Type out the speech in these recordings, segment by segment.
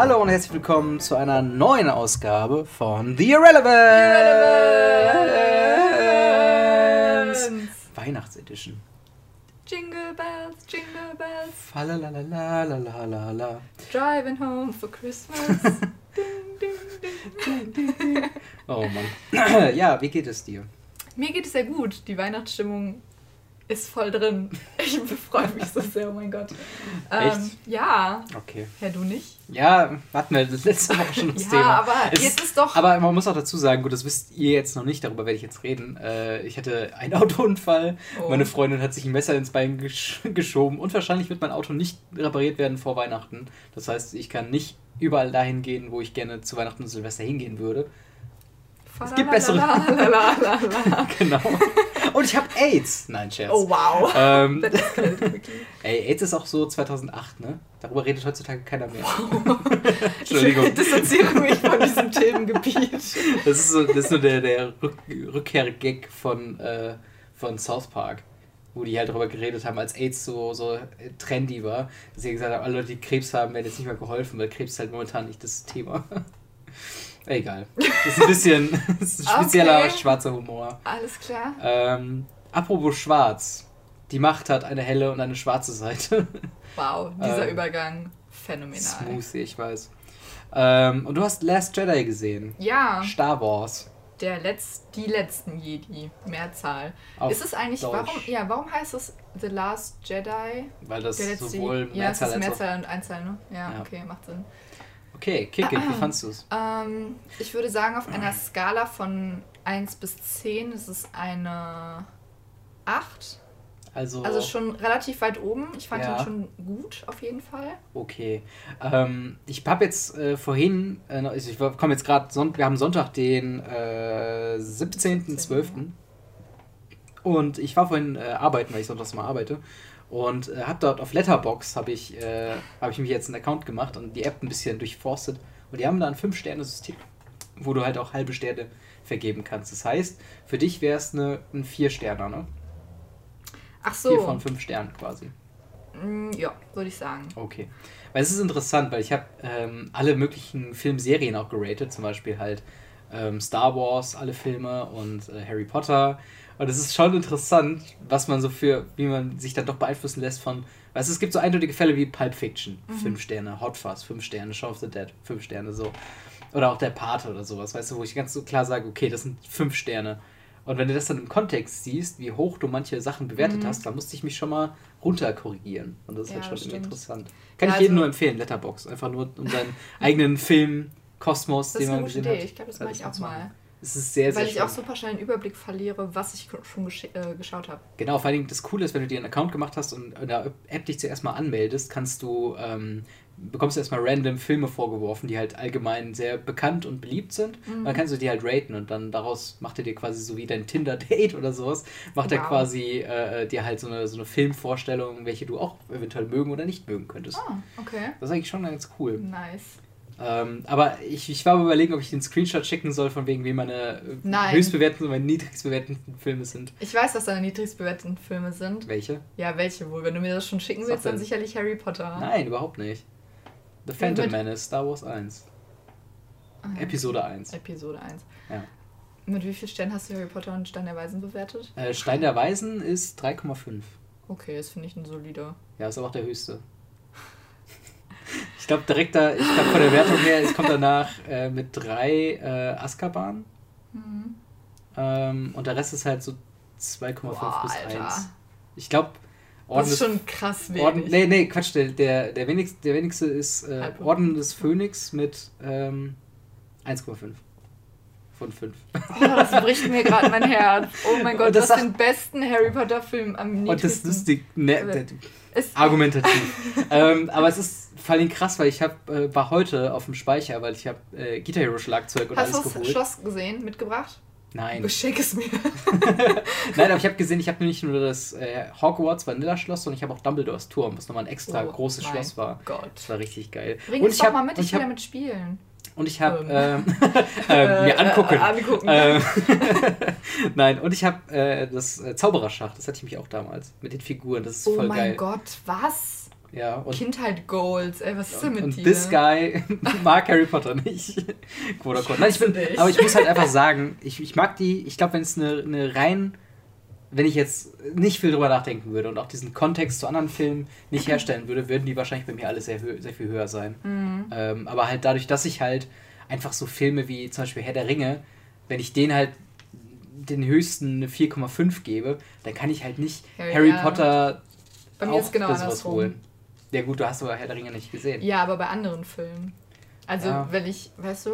Hallo und herzlich willkommen zu einer neuen Ausgabe von The Irrelevance. Weihnachtsedition. Jingle bells, jingle bells, Falalalalalalalala. driving home for Christmas. ding, ding, ding. Oh Mann. Ja, wie geht es dir? Mir geht es sehr gut. Die Weihnachtsstimmung ist voll drin. Ich freue mich so sehr, oh mein Gott. Ähm, Echt? ja. Okay. Herr, du nicht? Ja, hatten wir das letzte Woche schon das Ja, Thema. aber Es jetzt ist doch- Aber man muss auch dazu sagen, gut, das wisst ihr jetzt noch nicht, darüber werde ich jetzt reden. Äh, ich hatte einen Autounfall. Oh. Meine Freundin hat sich ein Messer ins Bein gesch geschoben und wahrscheinlich wird mein Auto nicht repariert werden vor Weihnachten. Das heißt, ich kann nicht überall dahin gehen, wo ich gerne zu Weihnachten und Silvester hingehen würde. Es gibt bessere-. Genau. Und ich habe AIDS. Nein, Scherz. Oh wow. Ähm, ey, AIDS ist auch so 2008, ne? Darüber redet heutzutage keiner mehr. Entschuldigung. Ich distanziere mich von diesem Themengebiet. Das ist, so, das ist nur der, der Rück, Rückkehr-Gag von, äh, von South Park, wo die halt darüber geredet haben, als AIDS so, so trendy war, dass sie gesagt haben, alle Leute, die Krebs haben, werden jetzt nicht mehr geholfen, weil Krebs ist halt momentan nicht das Thema. Egal. Das ist ein bisschen ist ein spezieller Okay. schwarzer Humor. Alles klar. Ähm, apropos schwarz. Die Macht hat eine helle und eine schwarze Seite. Wow, dieser Ähm, Übergang phänomenal. Smoothie, ich weiß. Ähm, und du hast Last Jedi gesehen. Ja, Star Wars. der Letz-, die letzten Jedi, Mehrzahl. Auf ist es eigentlich, Deutsch. warum, ja, warum heißt es The Last Jedi? Weil das sowohl ja, es Mehrzahl ist als auch Mehrzahl und Einzahl, ne? Ja, Ja. okay, macht Sinn. Okay, kick it, wie fandst du's? Ähm, ich würde sagen, auf einer Skala von 1 bis 10 ist es eine 8. Also, Also schon relativ weit oben. Ich fand Ja. ihn schon gut, auf jeden Fall. okay. Ähm, ich habe jetzt äh, vorhin, äh, noch- ich komme jetzt gerade, wir haben Sonntag den äh, 17.12. Und ich war vorhin äh, arbeiten, weil ich sonntags mal arbeite. Und äh, habe dort auf Letterbox habe ich, äh, hab ich mich jetzt einen Account gemacht und die App ein bisschen durchforstet. Und die haben da ein 5-Sterne-System, wo du halt auch halbe Sterne vergeben kannst. Das heißt, für dich wäre es ein 4-Sterner, ne? Ach 4 so. von 5 Sternen quasi. Mm, ja, würde ich sagen. Okay. Weil es ist interessant, weil ich habe ähm, alle möglichen Filmserien auch geratet, zum Beispiel halt ähm, Star Wars, alle Filme und äh, Harry Potter. Und es ist schon interessant, was man so für, wie man sich dann doch beeinflussen lässt von, weißt du, es gibt so eindeutige Fälle wie Pulp Fiction, 5 Sterne, Hot Fuzz, 5 Sterne, Shaun of the Dead, 5 Sterne, so. Oder auch der Pate oder sowas, weißt du, wo ich ganz so klar sage, okay, das sind 5 Sterne. Und wenn du das dann im Kontext siehst, wie hoch du manche Sachen bewertet hast, dann musste ich mich schon mal runterkorrigieren. Und das ist Ja, halt schon stimmt. interessant. Kann Ja, ich jedem also- nur empfehlen, Letterbox. Einfach nur um seinen eigenen Filmkosmos, Das den ist eine man gute gesehen Idee. hat. Ich glaube, das Ja, mache ich auch mal. Es ist sehr, sehr Weil ich schön. auch super schnell einen Überblick verliere, was ich schon gesch äh, geschaut habe. Genau, vor allen Dingen das Coole ist, wenn du dir einen Account gemacht hast und in der App dich zuerst mal anmeldest, kannst du, ähm, bekommst du erstmal random Filme vorgeworfen, die halt allgemein sehr bekannt und beliebt sind. Und dann kannst du die halt raten und dann daraus macht er dir quasi so wie dein Tinder-Date oder sowas, macht er Wow. quasi äh, dir halt so eine, so eine Filmvorstellung, welche du auch eventuell mögen oder nicht mögen könntest. Ah, okay. Das ist eigentlich schon ganz cool. Nice. Ähm, aber ich, ich war am überlegen, ob ich den Screenshot schicken soll, von wegen, wie meine äh, Nein. höchstbewerteten und meine niedrigstbewerteten Filme sind. Ich weiß, was deine niedrigst bewerteten Filme sind. Welche? Ja, welche wohl? Wenn du mir das schon schicken willst, dann sicherlich Harry Potter. Nein, überhaupt nicht. The Phantom mit- Menace, Star Wars 1. Ah, Episode 1. Episode 1. Ja. Mit wie vielen Sternen hast du Harry Potter und Stein der Weisen bewertet? Äh, Stein der Weisen ist 3,5. Okay, das finde ich ein solider. Ja, ist aber auch der höchste. Ich glaube, direkt da, ich glaube, von der Wertung her, es kommt danach äh, mit 3 äh, Azkaban. Mhm. Ähm, und der Rest ist halt so 2,5 Boah, bis Alter. 1. Ich glaube, Das Orden ist des schon krass wenig. Orden, nee, nee, Quatsch, der, der, der, wenigste, der wenigste ist äh. Orden des Phönix mit ähm, 1,5 von 5. Oh, das bricht mir gerade mein Herz. Oh mein Gott, Und das das ist den besten Harry Potter Film am Und das niedrigsten. lustig, ne, Ist, argumentativ. ähm, aber es ist vor allem krass, weil ich hab, äh, war heute auf dem Speicher, weil ich habe äh, Guitar Hero Schlagzeug und hast du alles das geholt. Schloss gesehen, mitgebracht? Nein. Schick es mir. Nein, aber ich habe gesehen, ich habe nicht nur das äh, Hogwarts Vanilla Schloss, sondern ich habe auch Dumbledores Turm, was nochmal ein extra Oh großes Schloss war. Gott. Das war richtig geil. Bring es doch hab- mal mit, ich will damit spielen. Und ich habe Ähm. ähm, äh, mir angucken. Äh, angucken. Ähm, Nein, und ich habe äh, das äh, Zaubererschach, das hatte ich mich auch damals mit den Figuren, das ist oh voll mein geil. Gott, was? Ja, Kindheit Goals, ey, was ist denn mit und dir? this guy mag Harry Potter nicht. Quote unquote. Nein, ich bin, aber ich muss halt einfach sagen, ich, ich mag die, ich glaube, wenn es eine, eine rein, wenn ich jetzt nicht viel drüber nachdenken würde und auch diesen Kontext zu anderen Filmen nicht herstellen würde, würden die wahrscheinlich bei mir alle sehr, sehr viel höher sein. Mhm. Ähm, aber halt dadurch, dass ich halt einfach so Filme wie zum Beispiel Herr der Ringe, wenn ich den halt den höchsten eine 4,5 gebe, dann kann ich halt nicht Ja, Harry ja. Potter Bei mir auch ist genau das holen. Ja gut, du hast aber Herr der Ringe nicht gesehen. Ja, aber bei anderen Filmen. Also, Ja. wenn ich, weißt du,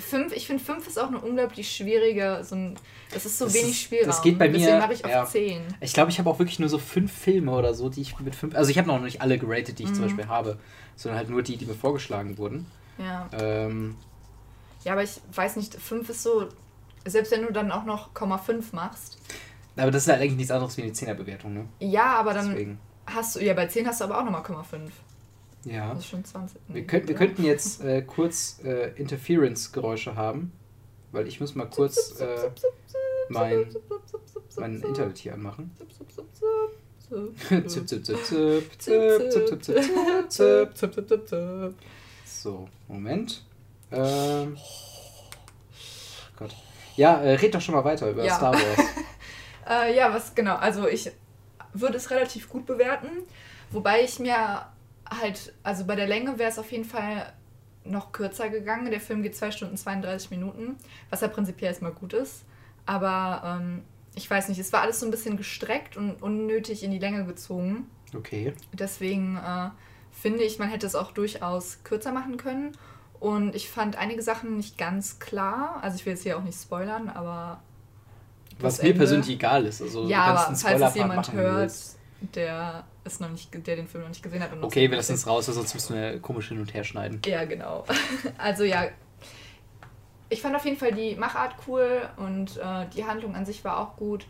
fünf, ich finde fünf ist auch eine unglaublich schwierige, so ein, das ist so Das wenig ist- Spielraum. das geht bei mir, Deswegen mache ich auf ja. zehn. Ich glaube, ich habe auch wirklich nur so fünf Filme oder so, die ich mit fünf. Also ich habe noch nicht alle geratet, die ich zum Mhm. Beispiel habe, sondern halt nur die, die mir vorgeschlagen wurden. Ja. Ähm, ja, aber ich weiß nicht, fünf ist so, selbst wenn du dann auch noch Komma fünf machst. aber das ist halt eigentlich nichts anderes wie eine Zehnerbewertung, ne? Ja, aber dann Deswegen. hast du, ja, bei zehn hast du aber auch nochmal Komma fünf. Ja. Das ist schon 20. Wir, könnt, wir könnten jetzt äh, kurz äh, Interference-Geräusche haben, weil ich muss mal kurz mein, Internet hier anmachen. So, Moment. Ähm, Gott. Ja, äh, red doch schon mal weiter über ja. Star Wars. äh, ja, was genau. Also ich würde es relativ gut bewerten, wobei ich mir halt, also bei der Länge wäre es auf jeden Fall noch kürzer gegangen. Der Film geht 2 Stunden 32 Minuten, was ja prinzipiell erstmal gut ist. Aber ähm, ich weiß nicht, es war alles so ein bisschen gestreckt und unnötig in die Länge gezogen. Okay. Deswegen äh, finde ich, man hätte es auch durchaus kürzer machen können. Und ich fand einige Sachen nicht ganz klar. Also ich will jetzt hier auch nicht spoilern, aber Was mir Ende- persönlich egal ist. Also, ja, aber falls es jemand hört, der ist noch nicht, der den Film noch nicht gesehen hat. Okay, wir lassen es raus, sonst müssen wir komisch hin und her schneiden. Ja, genau. Also ja, ich fand auf jeden Fall die Machart cool und äh, die Handlung an sich war auch gut.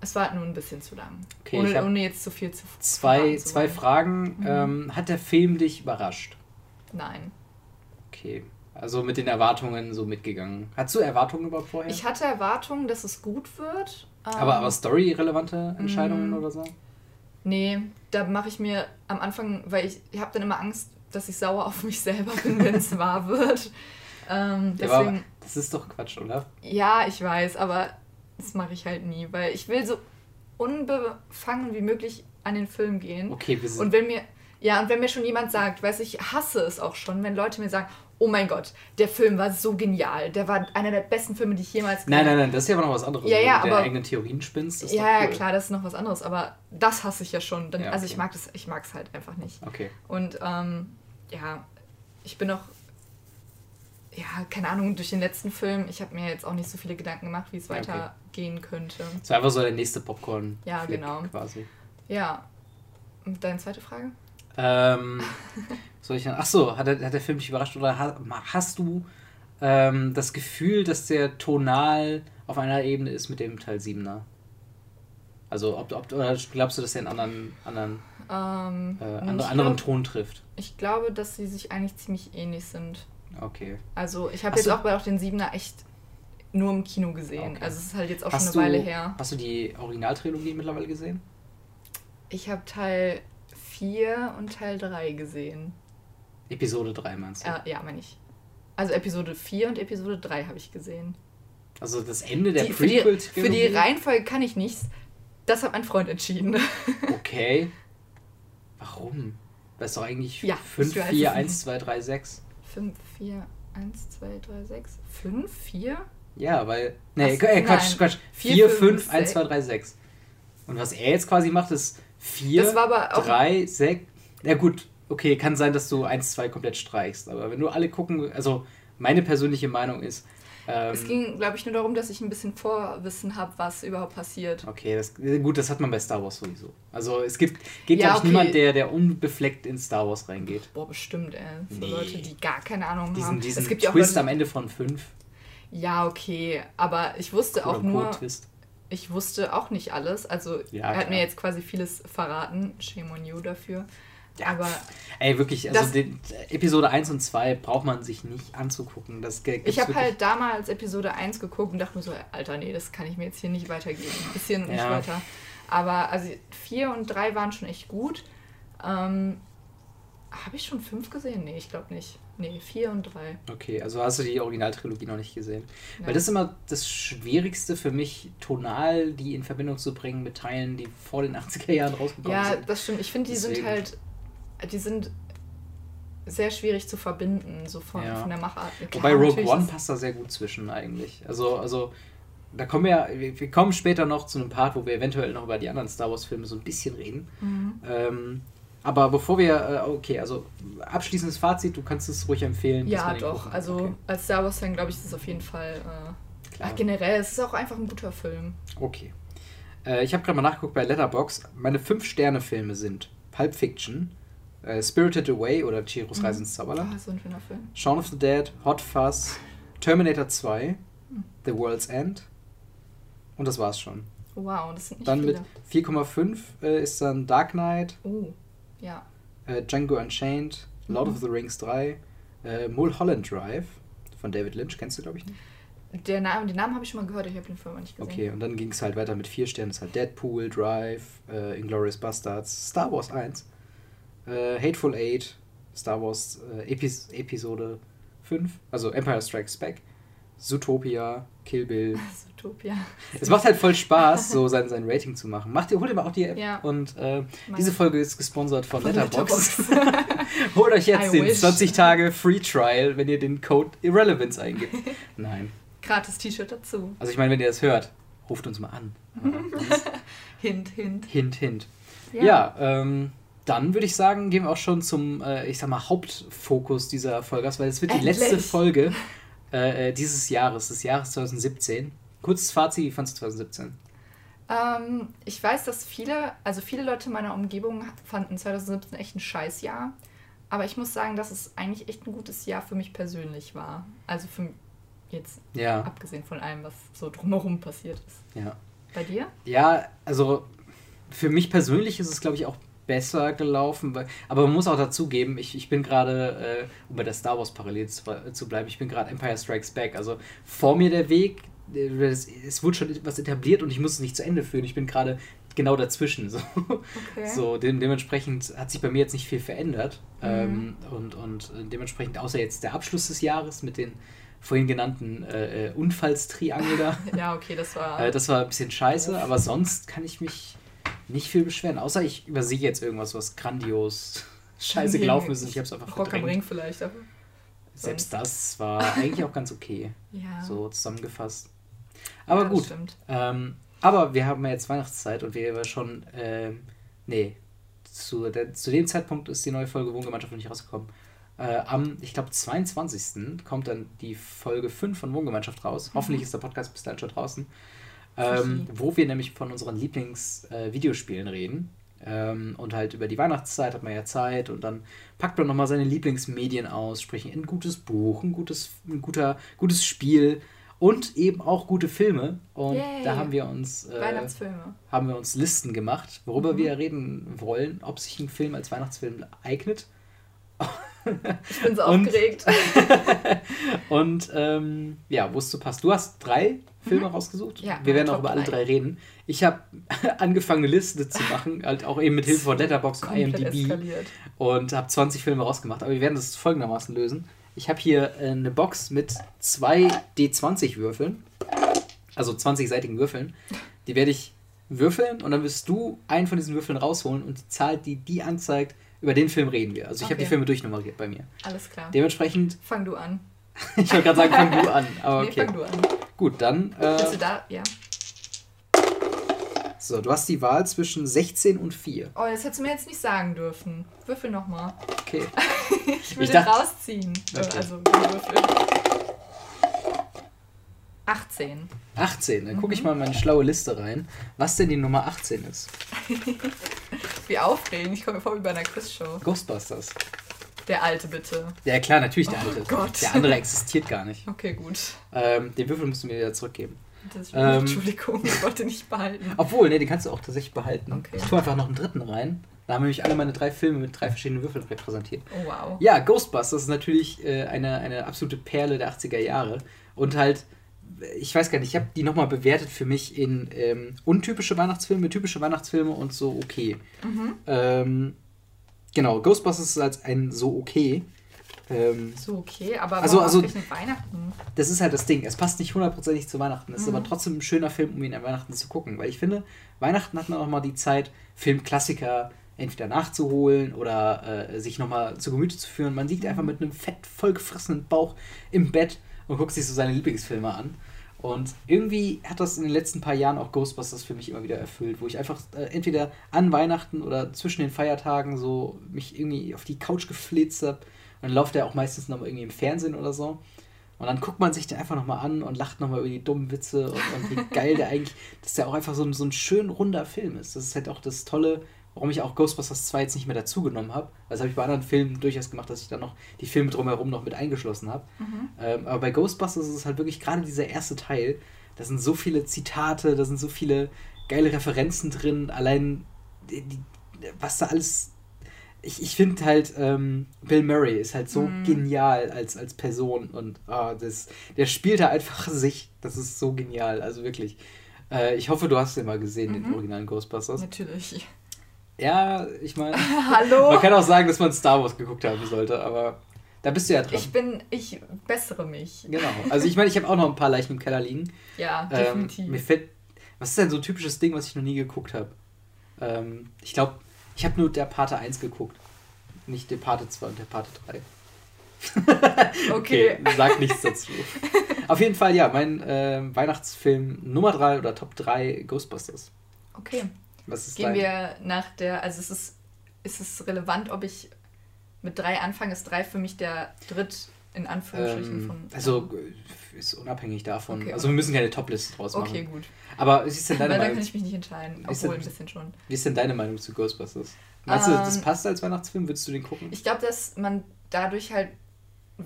Es war halt nur ein bisschen zu lang. Okay, ohne, ohne jetzt zu viel zu Zwei, zu zwei. Fragen. Mhm. Ähm, hat der Film dich überrascht? Nein. Okay. Also mit den Erwartungen so mitgegangen. Hattest du Erwartungen überhaupt vorher? Ich hatte Erwartungen, dass es gut wird. ähm, aber aber story-relevante Entscheidungen Mm. oder so? Nee, da mache ich mir am Anfang, weil ich, ich habe dann immer Angst, dass ich sauer auf mich selber bin, wenn es wahr wird. Ähm, Ja, aber deswegen, das ist doch Quatsch, oder? ja, ich weiß, aber das mache ich halt nie, weil ich will so unbefangen wie möglich an den Film gehen. Okay, wir sind. Und wenn mir, ja, und wenn mir schon jemand sagt, weiß ich hasse es auch schon, wenn Leute mir sagen, oh mein Gott, der Film war so genial, der war einer der besten Filme, die ich jemals nein, nein, nein, das ist ja aber noch was anderes. Ja, ja, aber- der eigenen Theorien spinnst, ist Ja, doch ja, cool. klar, das ist noch was anderes, aber das hasse ich ja schon. Dann, Ja, Also okay. ich mag das, ich mag es halt einfach nicht. Okay. Und ähm, ja, ich bin auch, ja, keine Ahnung, durch den letzten Film, ich habe mir jetzt auch nicht so viele Gedanken gemacht, wie es Ja, okay. weitergehen könnte. Das war einfach so der nächste Popcorn. Ja, genau. Quasi. Ja. Und deine zweite Frage? Ähm, soll ich dann. Achso, hat, der- hat der Film dich überrascht oder ha- hast du ähm, das Gefühl, dass der tonal auf einer Ebene ist mit dem Teil 7er? Also, ob, du- ob, du- oder glaubst du, dass er einen anderen, anderen, Ähm, äh, andere, anderen glaub- Ton trifft? Ich glaube, dass sie sich eigentlich ziemlich ähnlich sind. Okay. Also ich habe Ach jetzt so. auch bei auch den Siebener echt nur im Kino gesehen. Okay. Also es ist halt jetzt auch Hast schon eine du, Weile her. hast du die Originaltrilogie mittlerweile gesehen? Ich habe Teil 4 und Teil 3 gesehen. Episode 3 meinst du? Äh, ja, meine ich. Also Episode 4 und Episode 3 habe ich gesehen. Also das Ende der Die, für, die, für die? Reihenfolge kann ich nichts. Das hat mein Freund entschieden. Okay. Warum? Das ist doch eigentlich Ja, 5, ich weiß 4, es 1, nicht. 2, 3, 6. 5, 4, 1, 2, 3, 6. 5, 4? Ja, weil. Nee, Ach, äh, Quatsch, nein. Quatsch. Vier, 4, fünf, 5, 1, sechs. 2, 3, 6. Und was er jetzt quasi macht, ist 4, Das war aber auch- 3, 6. Ja, gut, okay, kann sein, dass du 1, 2 komplett streichst. Aber wenn du alle gucken. Also, meine persönliche Meinung ist. Ähm, Es ging, glaube ich, nur darum, dass ich ein bisschen Vorwissen habe, was überhaupt passiert. Okay, das, gut, das hat man bei Star Wars sowieso. Also es gibt, geht Ja, glaube ich okay. niemand, der, der unbefleckt in Star Wars reingeht. Boah, bestimmt, ey. So Nee. Leute, die gar keine Ahnung Diesen, haben. diesen es gibt ja auch Twist am Ende von 5. Ja, okay. Aber ich wusste auch nur, Twist. ich wusste auch nicht alles. Also Ja, er hat klar. mir jetzt quasi vieles verraten. Shame on you dafür. Ja, Aber Ey, wirklich, also Das- den, Episode 1 und 2 braucht man sich nicht anzugucken. Das ich habe halt damals Episode 1 geguckt und dachte mir so, Alter, nee, das kann ich mir jetzt hier nicht weitergeben. Bis hier und nicht Ja. weiter. Aber also 4 und 3 waren schon echt gut. Ähm, Habe ich schon fünf gesehen? Nee, ich glaube nicht. Nee, vier und drei. Okay, also hast du die Originaltrilogie noch nicht gesehen. Ja. Weil das ist immer das Schwierigste für mich, tonal die in Verbindung zu bringen mit Teilen, die vor den 80er Jahren rausgekommen Ja, sind. das stimmt. Ich finde, die sind Deswegen. halt, die sind sehr schwierig zu verbinden, so von, Ja. von der Machart. Klar, Wobei Rogue One passt da sehr gut zwischen eigentlich. Also, also da kommen wir, wir kommen später noch zu einem Part, wo wir eventuell noch über die anderen Star Wars Filme so ein bisschen reden. Mhm. Ähm, aber bevor wir, äh, okay, also abschließendes Fazit, du kannst es ruhig empfehlen. Ja, doch. gucken. Also okay. als Star Wars-Fan, glaube ich, ist es auf jeden Fall. Äh, Klar. ach, generell, es ist auch einfach ein guter Film. Okay. Äh, ich habe gerade mal nachgeguckt bei Letterbox. Meine fünf Sterne Filme sind Pulp Fiction, äh, Spirited Away oder Chihiros Mhm. Reise ins Zauberland, Ah, so ein schöner Film. Shaun of the Dead, Hot Fuzz, Terminator 2, Hm. The World's End und das war's schon. Wow, das sind nicht Dann mit viele. 4,5 äh, ist dann Dark Knight, Oh, ja. äh, Django Unchained, Lord Mhm. of the Rings 3, äh, Mulholland Drive von David Lynch, kennst du glaube ich nicht? Der Name, den Namen habe ich schon mal gehört, ich habe den Film nicht gesehen. Okay, und dann ging es halt weiter mit vier Sternen. Das ist halt Deadpool, Drive, äh, Inglourious Bastards, Star Wars 1, äh, Hateful Eight, Star Wars äh, Epis Episode 5, also Empire Strikes Back, Zootopia, Kill Bill. Zootopia. Es macht halt voll Spaß, so sein, sein Rating zu machen. Macht ihr, holt ihr mal auch die App. Ja. Und äh, diese Folge ist gesponsert von, Von Letterboxd. Holt euch jetzt I den wish. 20 Tage Free Trial, wenn ihr den Code Irrelevance eingibt. Nein. Gratis T-Shirt dazu. Also ich meine, wenn ihr das hört, ruft uns mal an. Hint, hint. Hint, hint. Ja, ähm, dann würde ich sagen, gehen wir auch schon zum, äh, ich sag mal, Hauptfokus dieser Folge, weil es wird die Endlich. letzte Folge äh, äh, dieses Jahres, des Jahres 2017. Kurzes Fazit, wie fandest du 2017? Ähm, ich weiß, dass viele, also viele Leute in meiner Umgebung fanden 2017 echt ein Scheißjahr. Aber ich muss sagen, dass es eigentlich echt ein gutes Jahr für mich persönlich war. Also für jetzt Ja, abgesehen von allem, was so drumherum passiert ist. ja. Bei dir? Ja, also für mich persönlich ist es, glaube ich, auch besser gelaufen. Aber man muss auch dazugeben, ich, ich bin gerade, äh, um bei der Star Wars parallel zu, zu bleiben, ich bin gerade Empire Strikes Back. Also vor mir der Weg, es, es wurde schon etwas etabliert und ich muss es nicht zu Ende führen. Ich bin gerade genau dazwischen. So, Okay. so de dementsprechend hat sich bei mir jetzt nicht viel verändert. Mhm. Ähm, und, und äh, dementsprechend, außer jetzt der Abschluss des Jahres mit den vorhin genannten äh, äh, Unfallstriangel da. Ja, okay, das war. Äh, das war ein bisschen scheiße, aber sonst kann ich mich nicht viel beschweren. Außer ich übersehe jetzt irgendwas, was grandios scheiße gelaufen ist und ich habe es einfach Rock am Ring verdrängt. vielleicht. Aber Selbst das war eigentlich auch ganz okay, ja. so zusammengefasst. Aber ja, gut, ähm, aber wir haben ja jetzt Weihnachtszeit und wir schon, ähm, nee, zu, der, zu dem Zeitpunkt ist die neue Folge Wohngemeinschaft noch nicht rausgekommen. Äh, am, ich glaube, 22. kommt dann die Folge 5 von Wohngemeinschaft raus. Hoffentlich ist der Podcast bis dahin schon draußen. Ähm, wo wir nämlich von unseren Lieblings-Videospielen reden. Ähm, und halt über die Weihnachtszeit hat man ja Zeit und dann packt man nochmal seine Lieblingsmedien aus, sprich ein gutes Buch, ein gutes, ein guter, gutes Spiel und eben auch gute Filme. Und Yay. da haben wir uns äh, Weihnachtsfilme. haben wir uns Listen gemacht, worüber Mhm. wir reden wollen, ob sich ein Film als Weihnachtsfilm eignet. Ich bin so Und- aufgeregt. Und ähm, ja, wo es so passt. Du hast drei Filme rausgesucht. Mhm. Ja, wir werden auch über alle drei. reden. Ich habe angefangen, eine Liste zu machen, halt auch eben mit Hilfe von Letterboxd und IMDb eskaliert. und habe 20 Filme rausgemacht. Aber wir werden das folgendermaßen lösen. Ich habe hier äh, eine Box mit zwei D20-Würfeln, also 20-seitigen Würfeln. Die werde ich würfeln und dann wirst du einen von diesen Würfeln rausholen und die Zahl, die die anzeigt, über den Film reden wir. Also ich habe Okay. die Filme durchnummeriert bei mir. Alles klar. Dementsprechend, Fang du an. ich wollte gerade sagen, fang du an. Aber Nee, okay. fang du an. Gut, dann. Bist Äh, du da? Ja. so, du hast die Wahl zwischen 16 und 4. Oh, das hättest du mir jetzt nicht sagen dürfen. Würfel nochmal. Okay. Ich will Ich den dachte- rausziehen. Äh, Okay. Also, Würfel. 18. 18. Dann Mhm. gucke ich mal in meine schlaue Liste rein, was denn die Nummer 18 ist. Wie aufregend. Ich komme mir vor wie bei einer Quizshow. Ghostbusters. Der alte, bitte. Ja, klar, natürlich der Oh alte. Gott. Der andere existiert gar nicht. Okay, gut. Ähm, den Würfel musst du mir wieder zurückgeben. Das Ähm. Entschuldigung, ich wollte nicht behalten. Obwohl, ne, den kannst du auch tatsächlich behalten. Okay. Ich tue einfach noch einen dritten rein. Da haben nämlich alle meine drei Filme mit drei verschiedenen Würfeln repräsentiert. Oh, wow. Ja, Ghostbusters ist natürlich äh, eine, eine absolute Perle der 80er Jahre. Und halt, ich weiß gar nicht, ich habe die nochmal bewertet für mich in ähm, untypische Weihnachtsfilme, typische Weihnachtsfilme und so okay. Mhm. Ähm, Genau, Ghostbusters ist als ein so okay. Ähm, So, okay, aber Also- also- Weihnachten? das ist halt das Ding. Es passt nicht hundertprozentig zu Weihnachten. Es ist Mhm. aber trotzdem ein schöner Film, um ihn an Weihnachten zu gucken. Weil ich finde, Weihnachten hat man auch mal die Zeit, Filmklassiker entweder nachzuholen oder äh, sich nochmal zu Gemüte zu führen. Man liegt einfach mit einem fett vollgefressenen Bauch im Bett und guckt sich so seine Lieblingsfilme an. Und irgendwie hat das in den letzten paar Jahren auch Ghostbusters für mich immer wieder erfüllt, wo ich einfach äh, entweder an Weihnachten oder zwischen den Feiertagen so mich irgendwie auf die Couch geflitzt habe. Und dann läuft der auch meistens noch mal irgendwie im Fernsehen oder so. Und dann guckt man sich den einfach nochmal an und lacht nochmal über die dummen Witze und, und wie geil der eigentlich, dass der auch einfach so ein, so ein schön runder Film ist. Das ist halt auch das Tolle, warum ich auch Ghostbusters 2 jetzt nicht mehr dazugenommen habe. Das habe ich bei anderen Filmen durchaus gemacht, dass ich dann noch die Filme drumherum noch mit eingeschlossen habe. Ähm, aber bei Ghostbusters ist es halt wirklich gerade dieser erste Teil. Da sind so viele Zitate, da sind so viele geile Referenzen drin. Allein, die, die, was da alles. Ich, ich finde halt, ähm, Bill Murray ist halt so Mhm. genial als, als Person und ah, das, der spielt da einfach sich. Das ist so genial, also wirklich. Äh, ich hoffe, du hast den mal gesehen, den Mhm. originalen Ghostbusters. Natürlich. Ja, ich meine, Hallo? man kann auch sagen, dass man Star Wars geguckt haben sollte, aber da bist du ja dran. Ich bin, ich bessere mich. Genau. Also ich meine, ich habe auch noch ein paar Leichen im Keller liegen. Ja, Ähm, definitiv. mir fällt. Was ist denn so ein typisches Ding, was ich noch nie geguckt habe? Ähm, ich glaube, ich habe nur der Pate 1 geguckt. Nicht der Pate 2 und der Pate 3. okay. sag nichts dazu. Auf jeden Fall, ja, mein ähm, Weihnachtsfilm Nummer 3 oder Top 3 Ghostbusters. Okay. Was ist Gehen dein? wir nach der, also es ist, ist es relevant, ob ich mit drei anfange? Ist drei für mich der dritt in Anführungsstrichen ähm, von. also äh, ist unabhängig davon. Okay, also wir müssen keine Top-Liste draus machen. Okay, gut. Aber wie ist denn Weil deine da kann Meinung? ich mich nicht entscheiden, obwohl denn- ein bisschen schon. Wie ist denn deine Meinung zu Ghostbusters? Meinst du, das Ähm, passt als Weihnachtsfilm? Würdest du den gucken? Ich glaube, dass man dadurch halt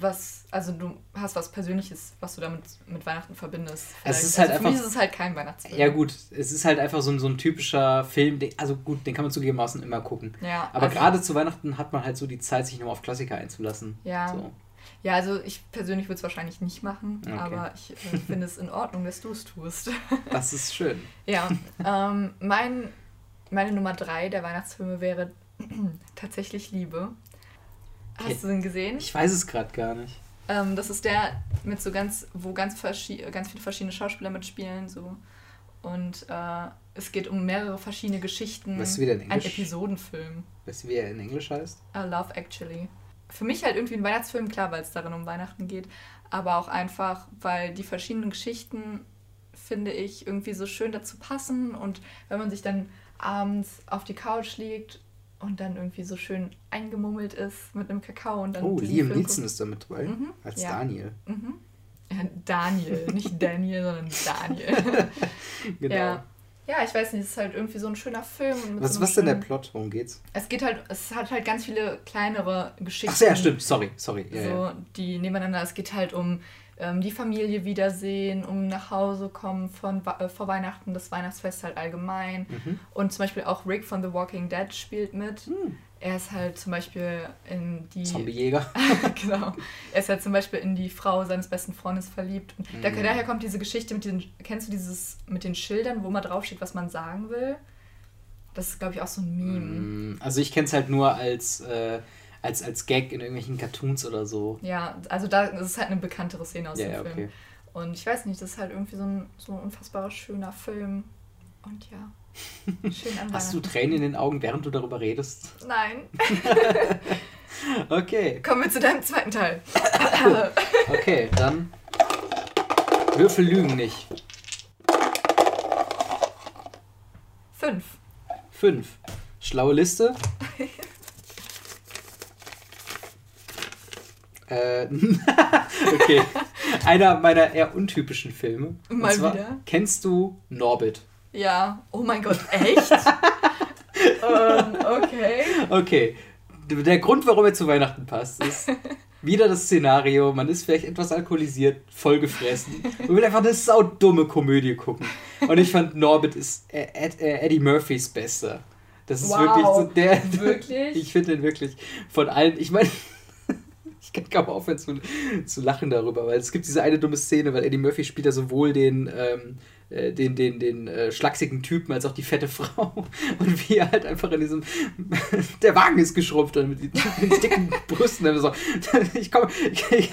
was, also du hast was Persönliches, was du damit mit Weihnachten verbindest. Es ist halt also für mich ist es halt kein Weihnachtsfilm. Ja gut, es ist halt einfach so ein, so ein typischer Film, den, also gut, den kann man zugegebenermaßen immer gucken. Ja, Aber also- gerade zu Weihnachten hat man halt so die Zeit, sich nochmal auf Klassiker einzulassen. Ja. So. Ja, also ich persönlich würde es wahrscheinlich nicht machen, Okay. aber ich äh, finde es in Ordnung, dass du es tust. Das ist schön. ja, ähm, mein, meine Nummer drei der Weihnachtsfilme wäre tatsächlich Liebe. Hast Okay. du den gesehen? Ich weiß es gerade gar nicht. Ähm, das ist der mit so ganz, wo ganz, ganz viele verschiedene Schauspieler mitspielen, so. Und äh, es geht um mehrere verschiedene Geschichten. Weißt du, wie der in Ein Englisch- Episodenfilm. Weißt du, wie er in Englisch heißt? I Love Actually. Für mich halt irgendwie ein Weihnachtsfilm, klar, weil es darin um Weihnachten geht, aber auch einfach, weil die verschiedenen Geschichten, finde ich, irgendwie so schön dazu passen und wenn man sich dann abends auf die Couch liegt und dann irgendwie so schön eingemummelt ist mit einem Kakao und dann Oh, Liam Neeson ist da mit dabei. Mhm, Als ja. Daniel. Mhm. Ja, Daniel, nicht Daniel, sondern Daniel. Genau. Ja. Ja, ich weiß nicht, es ist halt irgendwie so ein schöner Film. Was, so was ist denn der schönen- Plot? Worum geht's? Es geht halt, es hat halt ganz viele kleinere Geschichten. Ach ja, stimmt. Sorry, sorry. Ja, so, die nebeneinander, es geht halt um ähm, die Familie wiedersehen, um nach Hause kommen von, äh, vor Weihnachten, das Weihnachtsfest halt allgemein. Mhm. Und zum Beispiel auch Rick von The Walking Dead spielt mit. Hm. Er ist halt zum Beispiel in die. Zombiejäger. genau. Er ist halt zum Beispiel in die Frau seines besten Freundes verliebt. Da, Mhm. daher kommt diese Geschichte mit den. Kennst du dieses mit den Schildern, wo mal draufsteht, was man sagen will? Das ist, glaube ich, auch so ein Meme. Mm, Also ich kenne es halt nur als, äh, als, als Gag in irgendwelchen Cartoons oder so. Ja, also da das ist halt eine bekanntere Szene aus Ja, dem ja, Film. okay. Und ich weiß nicht, das ist halt irgendwie so ein, so ein unfassbar schöner Film. Und ja, schön an Hast du. Tränen in den Augen, während du darüber redest? Nein. Okay, Kommen wir zu deinem zweiten Teil. okay, dann Würfel lügen nicht. Fünf. Fünf. Schlaue Liste. Äh, okay. Einer meiner eher untypischen Filme. Mal zwar, wieder? Kennst du Norbit? Ja. Oh mein Gott, echt? ähm, okay. Okay. Der Grund, warum er zu Weihnachten passt, ist wieder das Szenario, man ist vielleicht etwas alkoholisiert, vollgefressen und will einfach eine saudumme Komödie gucken. Und ich fand Norbit ist Ed, Ed, Eddie Murphys Bester. Das ist Wow, wirklich so der. wirklich? Ich finde den wirklich von allen. Ich meine, kann kaum aufhören zu, zu lachen darüber, weil es gibt diese eine dumme Szene, weil Eddie Murphy spielt ja sowohl den, ähm, äh, den, den, den äh, schlachsigen Typen als auch die fette Frau. Und wie er halt einfach in diesem. der Wagen ist geschrumpft und mit den, den dicken Brüsten. So, ich komme. Ich,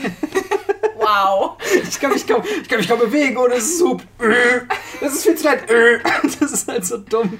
Wow. Ich kann mich kaum, ich kann mich kaum bewegen ohne Sub. Das ist viel zu leid. Das ist halt so dumm,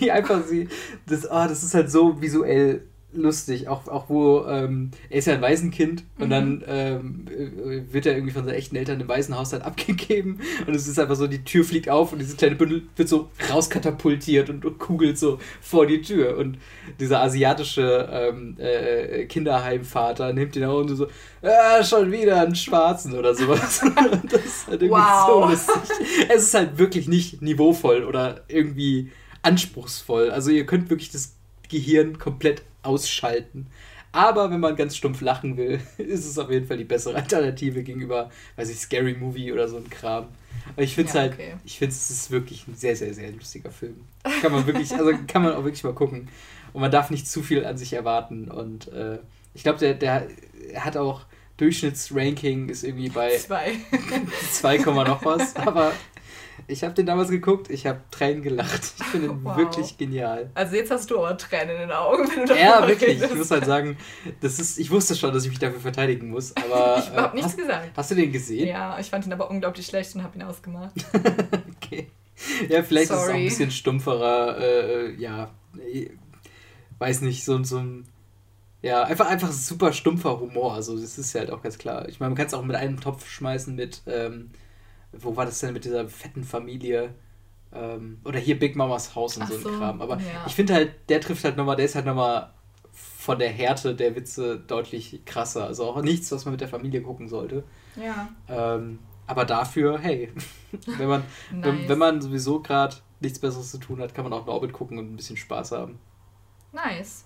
wie einfach sie. Das, oh, das ist halt so visuell lustig, auch, auch wo ähm, er ist ja ein Waisenkind mhm. und dann ähm, äh, wird er irgendwie von seinen echten Eltern im Waisenhaushalt abgegeben und es ist einfach so, die Tür fliegt auf und dieses kleine Bündel wird so rauskatapultiert und, und kugelt so vor die Tür und dieser asiatische ähm, äh, Kinderheimvater nimmt ihn auch und so, ah, schon wieder einen Schwarzen oder sowas. das ist halt irgendwie wow. so lustig. Es ist halt wirklich nicht niveauvoll oder irgendwie anspruchsvoll. Also ihr könnt wirklich das Gehirn komplett ausschalten. Aber wenn man ganz stumpf lachen will, ist es auf jeden Fall die bessere Alternative gegenüber, weiß ich, Scary Movie oder so ein Kram. Aber ich finde es ja, halt, okay. ich finde es ist wirklich ein sehr, sehr, sehr lustiger Film. Kann man wirklich, also kann man auch wirklich mal gucken. Und man darf nicht zu viel an sich erwarten. Und äh, ich glaube, der, der hat auch Durchschnittsranking ist irgendwie bei 2, noch was. Aber ich habe den damals geguckt, ich habe Tränen gelacht. Ich finde ihn wow. wirklich genial. Also jetzt hast du aber Tränen in den Augen, wenn du Ja, wirklich. Redest. Ich muss halt sagen, das ist, ich wusste schon, dass ich mich dafür verteidigen muss, aber... ich habe äh, nichts hast, gesagt. Hast du den gesehen? Ja, ich fand ihn aber unglaublich schlecht und habe ihn ausgemacht. okay. Ja, vielleicht Sorry. ist es auch ein bisschen stumpferer, äh, ja, weiß nicht, so, so ein... Ja, einfach, einfach super stumpfer Humor. Also, das ist ja halt auch ganz klar. Ich meine, man kann es auch mit einem Topf schmeißen mit... Ähm, wo war das denn mit dieser fetten Familie? Ähm, oder hier Big Mamas Haus und Ach so ein Kram. Aber ja. ich finde halt, der trifft halt nochmal, der ist halt nochmal von der Härte der Witze deutlich krasser. Also auch nichts, was man mit der Familie gucken sollte. Ja. Ähm, aber dafür, hey, wenn man, nice. wenn, wenn, man sowieso gerade nichts Besseres zu tun hat, kann man auch Norbit gucken und ein bisschen Spaß haben. Nice.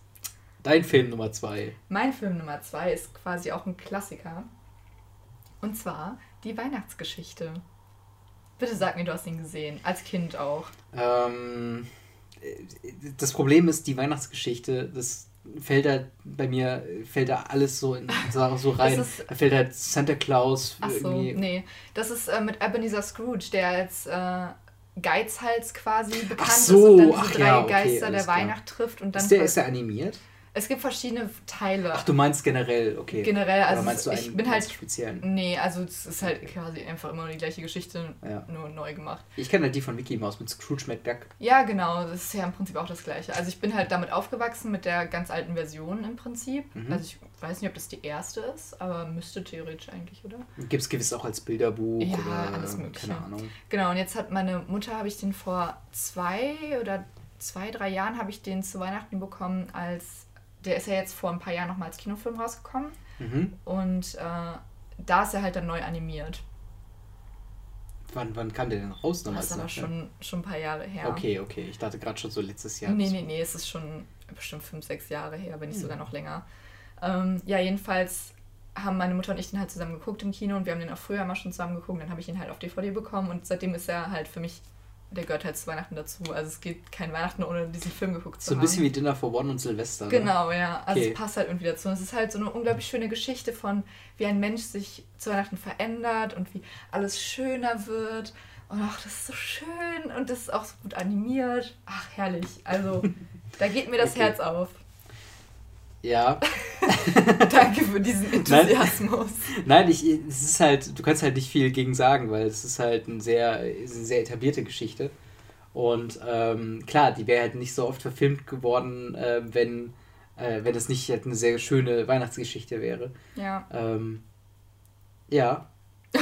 Dein Film Nummer zwei. Mein Film Nummer zwei ist quasi auch ein Klassiker. Und zwar die Weihnachtsgeschichte. Bitte sag mir, du hast ihn gesehen. Als Kind auch. Ähm, das Problem ist, die Weihnachtsgeschichte, das fällt da bei mir, fällt da alles so, in, so rein. Ist, da fällt halt Santa Claus. Ach so, irgendwie. nee. Das ist äh, mit Ebenezer Scrooge, der als äh, Geizhals quasi bekannt so, ist und dann diese drei ja, okay, Geister der Weihnacht trifft. Und dann ist, der, ist der animiert? Es gibt verschiedene Teile. Ach, du meinst generell, okay. Generell, also Oder meinst du einen ich bin halt speziellen? Nee, also es ist halt quasi einfach immer die gleiche Geschichte, ja. nur neu gemacht. Ich kenne halt die von Mickey Mouse mit Scrooge McDuck. Ja, genau, das ist ja im Prinzip auch das gleiche. Also ich bin halt damit aufgewachsen mit der ganz alten Version im Prinzip. Mhm. Also ich weiß nicht, ob das die erste ist, aber müsste theoretisch eigentlich, oder? Gibt es gewiss auch als Bilderbuch ja, oder alles mögliche. keine Ahnung. Genau, und jetzt hat meine Mutter, habe ich den vor zwei oder zwei, drei Jahren habe ich den zu Weihnachten bekommen als der ist ja jetzt vor ein paar Jahren nochmal als Kinofilm rausgekommen. Mhm. Und äh, da ist er halt dann neu animiert. Wann, wann kam der denn raus damals? Das ist aber schon, schon ein paar Jahre her. Okay, okay. Ich dachte gerade schon so letztes Jahr. Nee, nee, nee, es ist schon bestimmt fünf, sechs Jahre her, wenn nicht mhm. sogar noch länger. Ähm, ja, jedenfalls haben meine Mutter und ich den halt zusammen geguckt im Kino und wir haben den auch früher mal schon zusammen geguckt. Dann habe ich ihn halt auf DVD bekommen und seitdem ist er halt für mich der gehört halt zu Weihnachten dazu. Also es geht kein Weihnachten ohne diesen Film geguckt zu haben. So ein bisschen wie Dinner for One und Silvester. Ne? Genau, ja. Also okay. es passt halt irgendwie dazu. Und es ist halt so eine unglaublich schöne Geschichte von, wie ein Mensch sich zu Weihnachten verändert und wie alles schöner wird. Und ach, das ist so schön und das ist auch so gut animiert. Ach, herrlich. Also da geht mir das okay. Herz auf. Ja. Danke für diesen Enthusiasmus. Nein, Nein, ich, es ist halt, du kannst halt nicht viel gegen sagen, weil es ist halt ein sehr, eine sehr etablierte Geschichte. Und ähm, klar, die wäre halt nicht so oft verfilmt geworden, äh, wenn, äh, wenn es nicht halt eine sehr schöne Weihnachtsgeschichte wäre. Ja. Ähm, ja,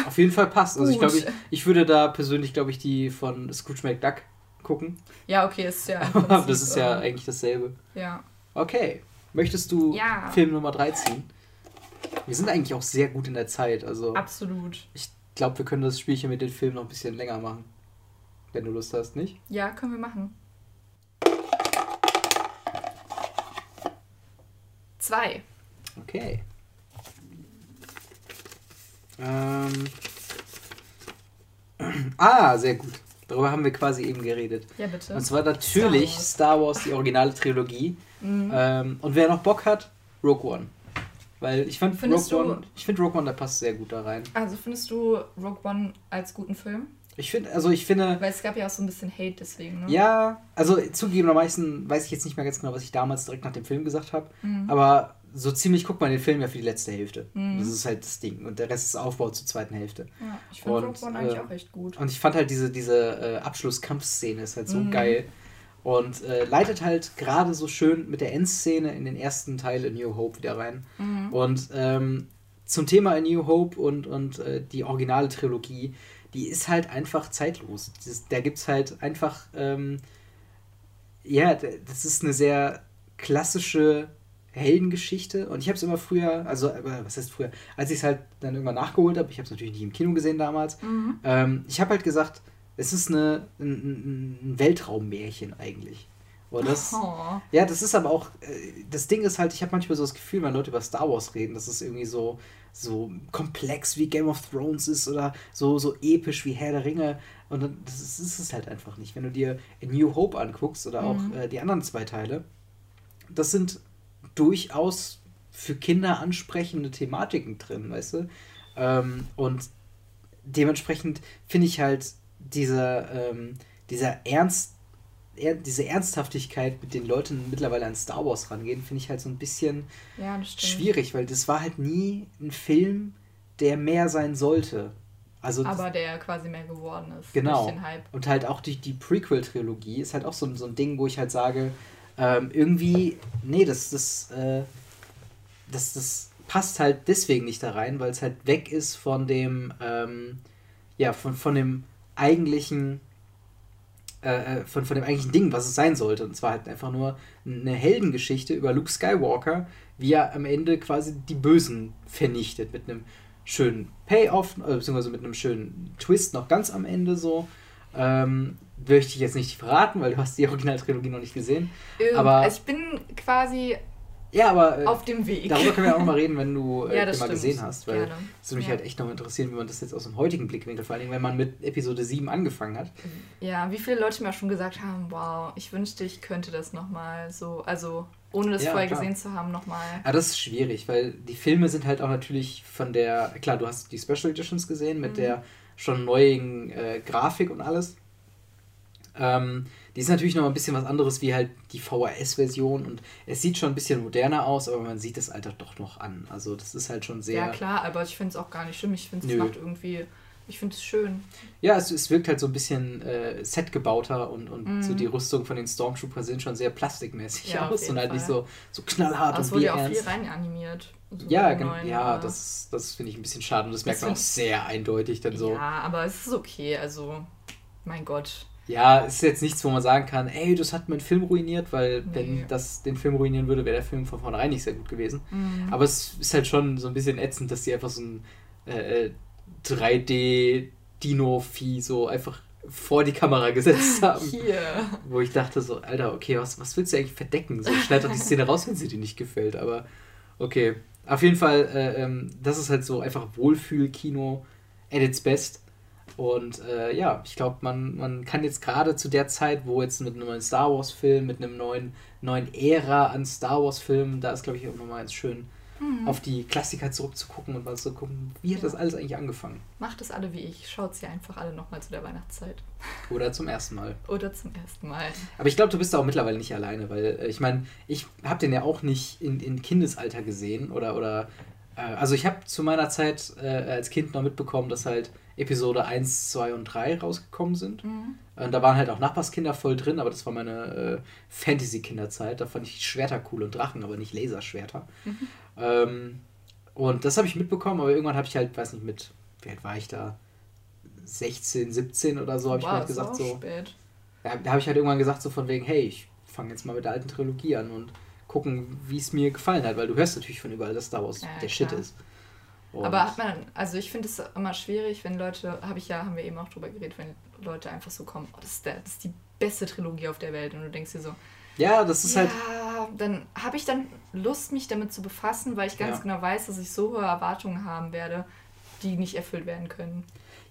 auf jeden Fall passt. Also ich glaube, ich, ich würde da persönlich, glaube ich, die von Scrooge McDuck gucken. Ja, okay, ist ja. Das ist ja eigentlich dasselbe. Ja. Okay. Möchtest du ja. Film Nummer 3 ziehen? Wir sind eigentlich auch sehr gut in der Zeit. Also Absolut. Ich glaube, wir können das Spielchen mit den Filmen noch ein bisschen länger machen. Wenn du Lust hast, nicht? Ja, können wir machen. Zwei. Okay. Ähm. Ah, sehr gut. Darüber haben wir quasi eben geredet. Ja, bitte. Und zwar natürlich Star Wars, Star Wars die originale Trilogie. Mhm. Ähm, und wer noch Bock hat, Rogue One. Weil ich fand Findest Rogue One, ich finde Rogue One, der passt sehr gut da rein. Also findest du Rogue One als guten Film? Ich finde, also ich finde, Weil es gab ja auch so ein bisschen Hate deswegen, ne? ja, also zugegebenermaßen weiß ich jetzt nicht mehr ganz genau, was ich damals direkt nach dem Film gesagt habe, Mhm. aber so ziemlich guckt man den Film ja für die letzte Hälfte. Mhm. Das ist halt das Ding. Und der Rest ist Aufbau zur zweiten Hälfte. ja ich finde Und, Rogue One eigentlich äh, auch echt gut. Und ich fand halt diese, diese äh, Abschlusskampfszene ist halt so Mhm. geil. Und äh, leitet halt gerade so schön mit der Endszene in den ersten Teil in New Hope wieder rein. Mhm. Und ähm, zum Thema A New Hope und, und äh, die originale Trilogie, die ist halt einfach zeitlos. Das, da gibt es halt einfach, ähm, ja, das ist eine sehr klassische Heldengeschichte. Und ich habe es immer früher, also, äh, was heißt früher, als ich es halt dann irgendwann nachgeholt habe, ich habe es natürlich nicht im Kino gesehen damals, Mhm. ähm, ich habe halt gesagt, es ist eine, ein, ein Weltraummärchen eigentlich. Das, Oh. ja, das ist aber auch, äh, das Ding ist halt, ich habe manchmal so das Gefühl, wenn Leute über Star Wars reden, dass es irgendwie so, so komplex wie Game of Thrones ist oder so, so episch wie Herr der Ringe. Und dann- das ist, ist es halt einfach nicht. Wenn du dir A New Hope anguckst oder auch Mhm. äh, die anderen zwei Teile, das sind durchaus für Kinder ansprechende Thematiken drin, weißt du? Ähm, und dementsprechend finde ich halt dieser, ähm, dieser Ernst, er, diese Ernsthaftigkeit, mit den Leuten mittlerweile an Star Wars rangehen, finde ich halt so ein bisschen Ja, schwierig, weil das war halt nie ein Film, der mehr sein sollte. Also Aber der quasi mehr geworden ist. Genau. Und halt auch die, die Prequel-Trilogie ist halt auch so, ein- so ein Ding, wo ich halt sage, ähm, irgendwie, nee, das, das, äh, das, das passt halt deswegen nicht da rein, weil es halt weg ist von dem, ähm, ja, von, von dem eigentlichen, äh, äh, von, von dem eigentlichen Ding, was es sein sollte. Und zwar halt einfach nur eine Heldengeschichte über Luke Skywalker, wie er am Ende quasi die Bösen vernichtet mit einem schönen Payoff, äh, beziehungsweise mit einem schönen Twist noch ganz am Ende so. Ähm, möchte ich jetzt nicht verraten, weil du hast die Originaltrilogie noch nicht gesehen. Irgend- Aber- also ich bin quasi Ja, aber äh, auf dem Weg. darüber können wir auch noch mal reden, wenn du äh, Ja, den das mal gesehen hast. Weil Gerne. es würde mich Ja. halt echt noch interessieren, wie man das jetzt aus dem heutigen Blickwinkel, vor allen Dingen, wenn man mit Episode 7 angefangen hat. Ja, wie viele Leute mir auch schon gesagt haben, wow, ich wünschte, ich könnte das nochmal so, also ohne das Ja, vorher klar. gesehen zu haben, nochmal. Ja, das ist schwierig, weil die Filme sind halt auch natürlich von der, klar, du hast die Special Editions gesehen mit Mhm. der schon neuen äh, Grafik und alles. Ähm, die ist natürlich noch ein bisschen was anderes wie halt die VHS-Version und es sieht schon ein bisschen moderner aus, aber man sieht das Alter doch noch an. Also das ist halt schon sehr. Ja, klar, aber ich finde es auch gar nicht schlimm. Ich finde es macht irgendwie, ich finde es schön. Ja, es, es wirkt halt so ein bisschen äh, setgebauter und, und Mhm. so die Rüstung von den Stormtroopers sehen schon sehr plastikmäßig Ja, aus und halt nicht so, so knallhart Aber und wurde wie ja auch viel ernst. rein animiert. So Ja, im gen- neuen, ja, das, das finde ich ein bisschen schade und das merkt man auch sehr eindeutig dann so. Ja, aber es ist okay, also, mein Gott. Ja, ist jetzt nichts, wo man sagen kann, ey, das hat meinen Film ruiniert, weil Nee. wenn das den Film ruinieren würde, wäre der Film von vornherein nicht sehr gut gewesen. Mhm. Aber es ist halt schon so ein bisschen ätzend, dass die einfach so ein äh, 3D-Dino-Vieh so einfach vor die Kamera gesetzt haben. Hier. Wo ich dachte so, Alter, okay, was, was willst du eigentlich verdecken? So, schneid doch die Szene raus, wenn sie dir nicht gefällt. Aber okay. Auf jeden Fall, äh, ähm, das ist halt so einfach Wohlfühl-Kino at its best. Und äh, ja, ich glaube, man, man kann jetzt gerade zu der Zeit, wo jetzt mit einem neuen Star Wars-Film, mit einem neuen, neuen Ära an Star Wars-Filmen, da ist, glaube ich, auch nochmal ganz schön, Mhm. auf die Klassiker zurückzugucken und mal zu gucken, wie hat das alles eigentlich angefangen? Macht es alle wie ich. Schaut sie einfach alle nochmal zu der Weihnachtszeit. Oder zum ersten Mal. Oder zum ersten Mal. Aber ich glaube, du bist da auch mittlerweile nicht alleine, weil äh, ich meine, ich habe den ja auch nicht in, in Kindesalter gesehen oder, oder äh, also ich habe zu meiner Zeit äh, als Kind noch mitbekommen, dass halt Episode 1, 2 und 3 rausgekommen sind. Mhm. Und da waren halt auch Nachbarskinder voll drin, aber das war meine äh, Fantasy-Kinderzeit. Da fand ich Schwerter cool und Drachen, aber nicht Laserschwerter. Ähm, und das habe ich mitbekommen, aber irgendwann habe ich halt, weiß nicht, mit, wie alt war ich da? 16, 17 oder so, habe ich mir halt gesagt, so. spät. Da, da habe ich halt irgendwann gesagt, so von wegen, hey, ich fange jetzt mal mit der alten Trilogie an und gucken, wie es mir gefallen hat, weil du hörst natürlich von überall, dass Star Wars Ja, der klar. Shit ist. Und Aber hat man, also ich finde es immer schwierig, wenn Leute, habe ich ja, haben wir eben auch drüber geredet, wenn Leute einfach so kommen, oh, das, ist der, das ist die beste Trilogie auf der Welt und du denkst dir so, ja, das ist ja, halt, dann habe ich dann Lust, mich damit zu befassen, weil ich ganz Ja. genau weiß, dass ich so hohe Erwartungen haben werde, die nicht erfüllt werden können.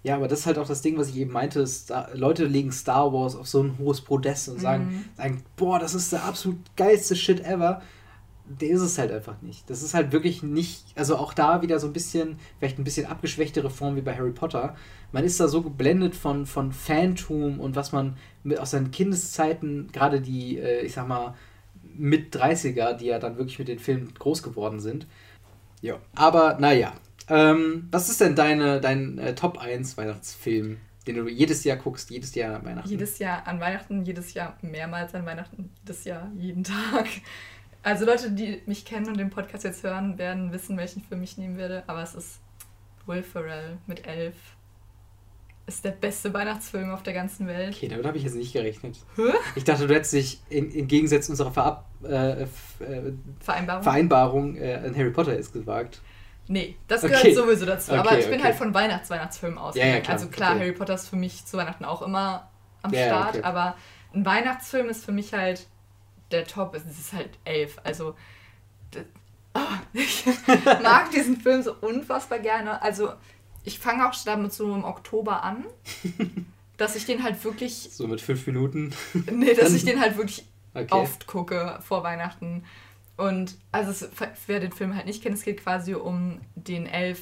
ja, aber das ist halt auch das Ding, was ich eben meinte, Star, Leute legen Star Wars auf so ein hohes Podest und sagen, Mhm. sagen, boah, das ist der absolut geilste Shit ever. Der ist es halt einfach nicht. Das ist halt wirklich nicht, also auch da wieder so ein bisschen, vielleicht ein bisschen abgeschwächtere Form wie bei Harry Potter. Man ist da so geblendet von, von Fantum und was man mit, aus seinen Kindeszeiten, gerade die, äh, ich sag mal, mit 30er, die ja dann wirklich mit den Filmen groß geworden sind. Ja. Aber naja. Ähm, was ist denn deine, dein äh, Top 1 Weihnachtsfilm, den du jedes Jahr guckst, jedes Jahr an Weihnachten? Jedes Jahr an Weihnachten, jedes Jahr mehrmals an Weihnachten, jedes Jahr jeden Tag. Also Leute, die mich kennen und den Podcast jetzt hören, werden wissen, welchen Film ich nehmen werde. Aber es ist Will Ferrell mit Elf. Ist der beste Weihnachtsfilm auf der ganzen Welt. Okay, damit habe ich jetzt nicht gerechnet. Hä? Ich dachte, du hättest dich in, im Gegensatz unserer Verab äh, äh, Vereinbarung, Vereinbarung äh, an Harry Potter ist gewagt. Nee, das gehört okay. sowieso dazu. Okay, aber ich bin okay. halt von Weihnachts-Weihnachtsfilmen aus. Ja, ja, also klar, Harry Potter ist für mich zu Weihnachten auch immer am ja, Start, aber ein Weihnachtsfilm ist für mich halt der Top. Es ist halt elf. Also oh, ich mag diesen Film so unfassbar gerne. Also ich fange auch damit so im Oktober an, dass ich den halt wirklich. So mit fünf Minuten? nee, dass ich den halt wirklich okay. oft gucke vor Weihnachten. Und also es, wer den Film halt nicht kennt, es geht quasi um den Elf.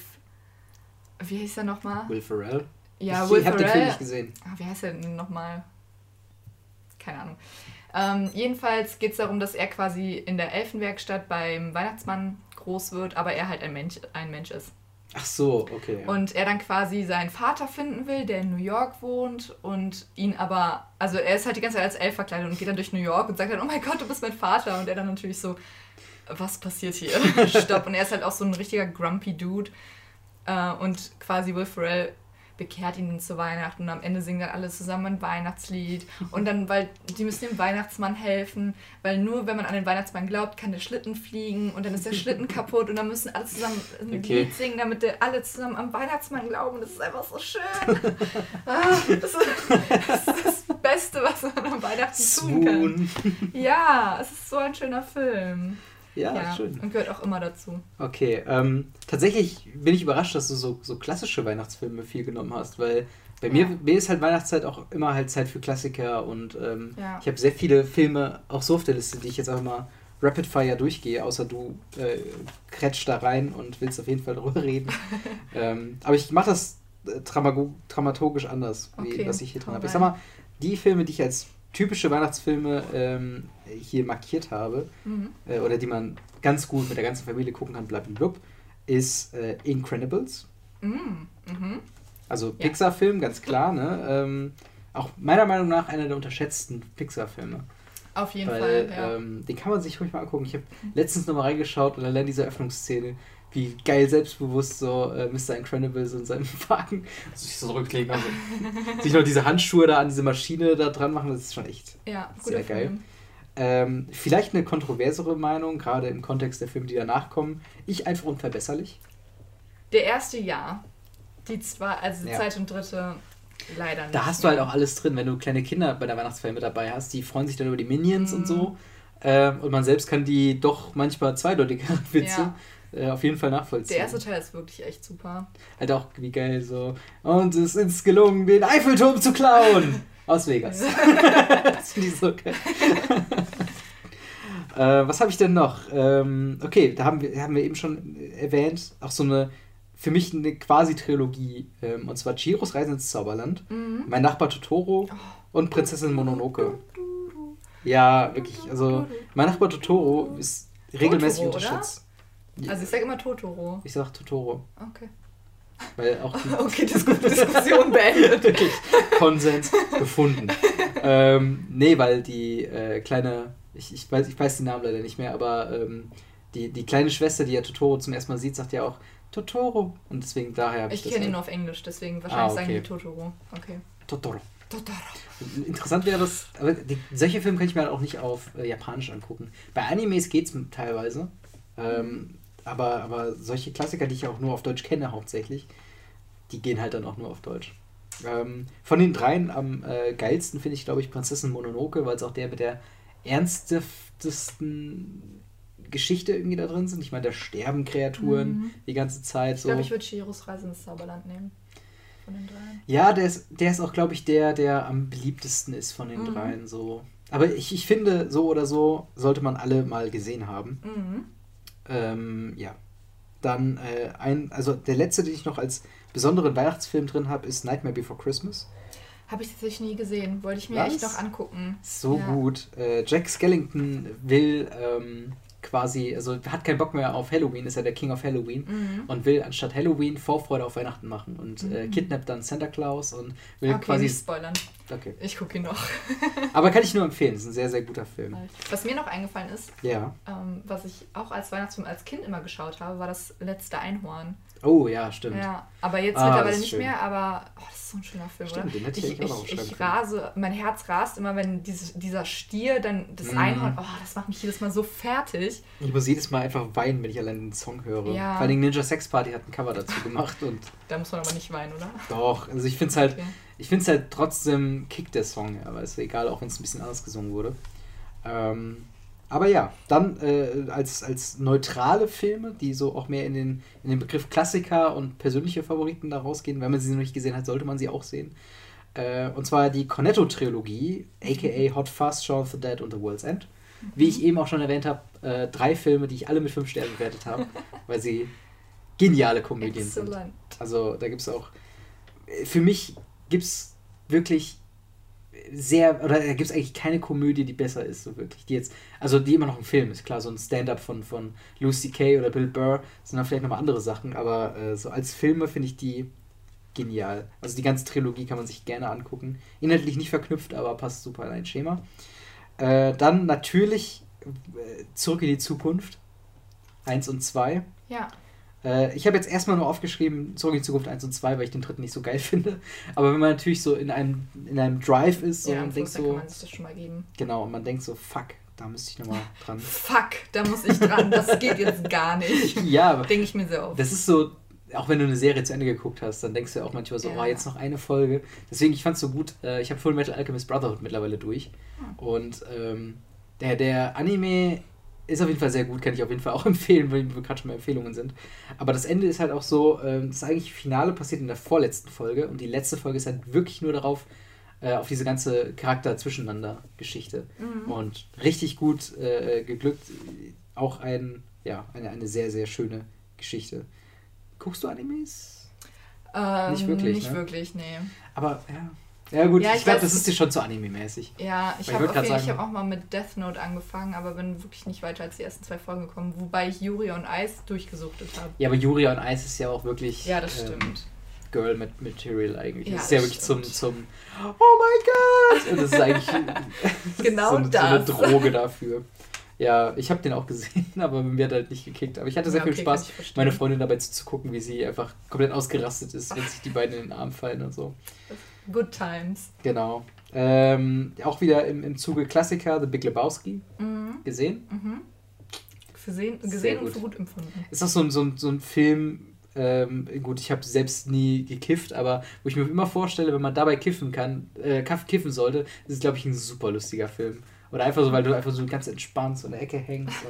Wie hieß er nochmal? Will Ferrell. Ja, ich, Will ich habe den Film nicht gesehen. Ah, wie heißt er denn nochmal? Keine Ahnung. Ähm, jedenfalls geht es darum, dass er quasi in der Elfenwerkstatt beim Weihnachtsmann groß wird, aber er halt ein Mensch, ein Mensch ist. Ach so, okay. Ja. Und er dann quasi seinen Vater finden will, der in New York wohnt und ihn aber, also er ist halt die ganze Zeit als Elf verkleidet und geht dann durch New York und sagt dann, oh mein Gott, du bist mein Vater. Und er dann natürlich so, was passiert hier? Stopp. Und er ist halt auch so ein richtiger grumpy Dude. Äh, und quasi Will Ferrell bekehrt ihn zu Weihnachten und am Ende singen dann alle zusammen ein Weihnachtslied und dann, weil die müssen dem Weihnachtsmann helfen, weil nur wenn man an den Weihnachtsmann glaubt, kann der Schlitten fliegen und dann ist der Schlitten kaputt und dann müssen alle zusammen ein okay. Lied singen, damit der, alle zusammen am Weihnachtsmann glauben. Das ist einfach so schön. ah, das, ist, das, ist, das Beste, was man am Weihnachten tun kann. Ja, es ist so ein schöner Film. Ja, ja, schön. Und gehört auch immer dazu. Okay, ähm, tatsächlich bin ich überrascht, dass du so, so klassische Weihnachtsfilme viel genommen hast, weil bei ja. mir, mir ist halt Weihnachtszeit auch immer halt Zeit für Klassiker und ähm, ja. ich habe sehr viele Filme auch so auf der Liste, die ich jetzt auch mal Rapid Fire durchgehe, außer du äh, kretsch da rein und willst auf jeden Fall drüber reden. ähm, aber ich mache das äh, dramaturgisch anders, wie okay. was ich hier drin habe. Ich sag mal, die Filme, die ich als typische Weihnachtsfilme ähm, hier markiert habe, mhm. äh, oder die man ganz gut mit der ganzen Familie gucken kann, blub, ist äh, Incredibles. Mhm. Mhm. Also Pixar-Film, ganz klar, ne? Ähm, auch meiner Meinung nach einer der unterschätzten Pixar-Filme. Auf jeden Weil, Fall, ja. Ähm, den kann man sich ruhig mal angucken. Ich habe letztens nochmal reingeschaut und allein diese Öffnungsszene, wie geil selbstbewusst so äh, Mr. Incredible so in seinem Wagen sich so zurücklegen, also sich noch diese Handschuhe da an diese Maschine da dran machen, das ist schon echt ja, sehr geil. Ähm, vielleicht eine kontroversere Meinung, gerade im Kontext der Filme, die danach kommen. Ich einfach unverbesserlich. Der erste ja. Die zwei, also die ja. zweite und dritte leider nicht. Da hast du halt auch alles drin, wenn du kleine Kinder bei der Weihnachtsfeier mit dabei hast, die freuen sich dann über die Minions mhm. und so. Ähm, und man selbst kann die doch manchmal zweideutigeren Witze ja äh, auf jeden Fall nachvollziehen. Der erste Teil ist wirklich echt super. Halt auch wie geil so. Und es ist gelungen, den Eiffelturm zu klauen. Aus Vegas. das finde ich so geil. äh, was habe ich denn noch? Ähm, okay, da haben wir, haben wir eben schon erwähnt, auch so eine, für mich eine Quasi-Trilogie. Ähm, und zwar Chiros Reise ins Zauberland, mhm. Mein Nachbar Totoro oh. und Prinzessin Mononoke. Ja, wirklich. Also, mein Nachbar Totoro ist regelmäßig Totoro, unterstützt. Also ich sage immer Totoro. Ich sage Totoro. Okay. Weil auch die okay, Diskussion beendet. Wirklich. Konsens gefunden. ähm, nee, weil die äh, kleine, ich, ich, weiß, ich weiß den Namen leider nicht mehr, aber ähm, die, die kleine Schwester, die ja Totoro zum ersten Mal sieht, sagt ja auch Totoro. Und deswegen daher habe ich Ich kenne ihn nur auf Englisch, deswegen wahrscheinlich ah, okay. sagen die Totoro. Okay. Totoro. Totoro. Interessant wäre das, aber die, solche Filme kann ich mir halt auch nicht auf äh, Japanisch angucken. Bei Animes geht es teilweise. Ähm, aber, aber solche Klassiker, die ich auch nur auf Deutsch kenne hauptsächlich, die gehen halt dann auch nur auf Deutsch. Ähm, von den dreien am äh, geilsten finde ich, glaube ich, Prinzessin Mononoke, weil es auch der mit der ernstesten Geschichte irgendwie da drin sind. Ich meine, da sterben Kreaturen mhm. die ganze Zeit. So. Ich glaube, ich würde Chiros Reise ins Zauberland nehmen. Von den dreien. Ja, der ist, der ist auch, glaube ich, der, der am beliebtesten ist von den mhm. dreien. So. aber ich, ich finde, so oder so sollte man alle mal gesehen haben. Mhm. Ähm, ja. Dann äh, ein, also der letzte, den ich noch als besonderen Weihnachtsfilm drin habe, ist Nightmare Before Christmas. Habe ich tatsächlich nie gesehen. Wollte ich mir Was? echt noch angucken. So Ja. gut. Äh, Jack Skellington will ähm, quasi, also hat keinen Bock mehr auf Halloween, ist ja der King of Halloween Mhm. und will anstatt Halloween Vorfreude auf Weihnachten machen und äh, Mhm. kidnappt dann Santa Claus und will Okay, quasi. nicht spoilern. Okay. Ich gucke ihn noch. Aber kann ich nur empfehlen, ist ein sehr, sehr guter Film. Was mir noch eingefallen ist, Ja. ähm, was ich auch als Weihnachtsfilm als Kind immer geschaut habe, war das letzte Einhorn. Oh ja, stimmt. Ja, aber jetzt Ah, mittlerweile nicht schön. mehr, aber oh, das ist so ein schöner Film, Stimmt, oder? den hätte ich ich, auch ich, ich rase, mein Herz rast immer, wenn diese, dieser Stier, dann das Mhm. Einhorn, oh, das macht mich jedes Mal so fertig. Ich muss jedes Mal einfach weinen, wenn ich allein den Song höre. Ja. Vor allem Ninja Sex Party hat ein Cover dazu gemacht und Da muss man aber nicht weinen, oder? doch, also ich finde es halt, Okay. ich finde es halt trotzdem kickt der Song, aber ist egal, auch wenn es ein bisschen anders gesungen wurde. Ähm, aber ja, dann äh, als, als neutrale Filme, die so auch mehr in den, in den Begriff Klassiker und persönliche Favoriten da rausgehen. Wenn man sie noch nicht gesehen hat, sollte man sie auch sehen. Äh, und zwar die Cornetto-Trilogie, aka Hot Fuzz, Shaun of the Dead und The World's End. Wie ich eben auch schon erwähnt habe, äh, drei Filme, die ich alle mit fünf Sternen bewertet habe, weil sie geniale Komödien sind. Exzellent. Also da gibt es auch, für mich gibt es wirklich sehr, oder da gibt es eigentlich keine Komödie, die besser ist, so wirklich. Die jetzt, also die immer noch ein Film ist, klar, so ein Stand-up von, von Lucy Kay oder Bill Burr sind dann vielleicht nochmal andere Sachen, aber äh, so als Filme finde ich die genial. Also die ganze Trilogie kann man sich gerne angucken. Inhaltlich nicht verknüpft, aber passt super in ein Schema. Äh, dann natürlich äh, Zurück in die Zukunft. Eins und zwei. Ja, Äh, ich habe jetzt erstmal nur aufgeschrieben, Zurück in die Zukunft 1 und 2, weil ich den dritten nicht so geil finde. Aber wenn man natürlich so in einem, in einem Drive ist so ja und denkt Fußball kann so, man sich das schon mal geben. genau, und man denkt so, fuck, da müsste ich nochmal dran. Fuck, da muss ich dran, das geht jetzt gar nicht. ja, aber Denke ich mir sehr oft. das ist so, auch wenn du eine Serie zu Ende geguckt hast, dann denkst du ja auch manchmal so, Ja. oh, jetzt noch eine Folge. Deswegen, ich fand es so gut, äh, ich habe Full Metal Alchemist Brotherhood mittlerweile durch. Hm. Und ähm, der, der Anime ist auf jeden Fall sehr gut, kann ich auf jeden Fall auch empfehlen, weil wir gerade schon mal Empfehlungen sind. Aber das Ende ist halt auch so, ähm, das eigentliche Finale passiert in der vorletzten Folge und die letzte Folge ist halt wirklich nur darauf, äh, auf diese ganze Charakter-Zwischeneinander-Geschichte. Mhm. Und richtig gut äh, geglückt. Auch ein, ja, eine, eine sehr, sehr schöne Geschichte. Guckst du Animes? Ähm, Nicht wirklich, Nicht ne? wirklich, nee. Aber ja. Ja gut, Ja, ich, ich glaube, das ist dir schon zu anime-mäßig. Ja, ich habe ich sagen- hab auch mal mit Death Note angefangen, aber bin wirklich nicht weiter als die ersten zwei Folgen gekommen, wobei ich Yuri on Ice durchgesuchtet habe. Ja, aber Yuri on Ice ist ja auch wirklich Ja, das ähm, stimmt. Girl mit Material eigentlich. Ja, das ist ja das wirklich zum, stimmt. zum Oh mein Gott! Und das ist eigentlich Genau so, eine- so das. eine Droge dafür. Ja, ich habe den auch gesehen, aber mir hat halt nicht gekickt. Aber ich hatte sehr Ja, viel okay, Spaß, ich verstehen. meine Freundin dabei zuzugucken, wie sie einfach komplett ausgerastet ist, wenn sich die beiden in den Arm fallen und so. Good Times. Genau. Ähm, auch wieder im, im Zuge Klassiker, The Big Lebowski, Mhm. gesehen. Mhm. Gesehen, gesehen und für gut empfunden. Ist auch so ein, so ein, so ein Film, ähm, gut, ich habe selbst nie gekifft, aber wo ich mir immer vorstelle, wenn man dabei kiffen kann, äh, kiffen sollte, ist es, glaube ich, ein super lustiger Film. Oder einfach so, weil du einfach so ganz entspannt so in der Ecke hängst.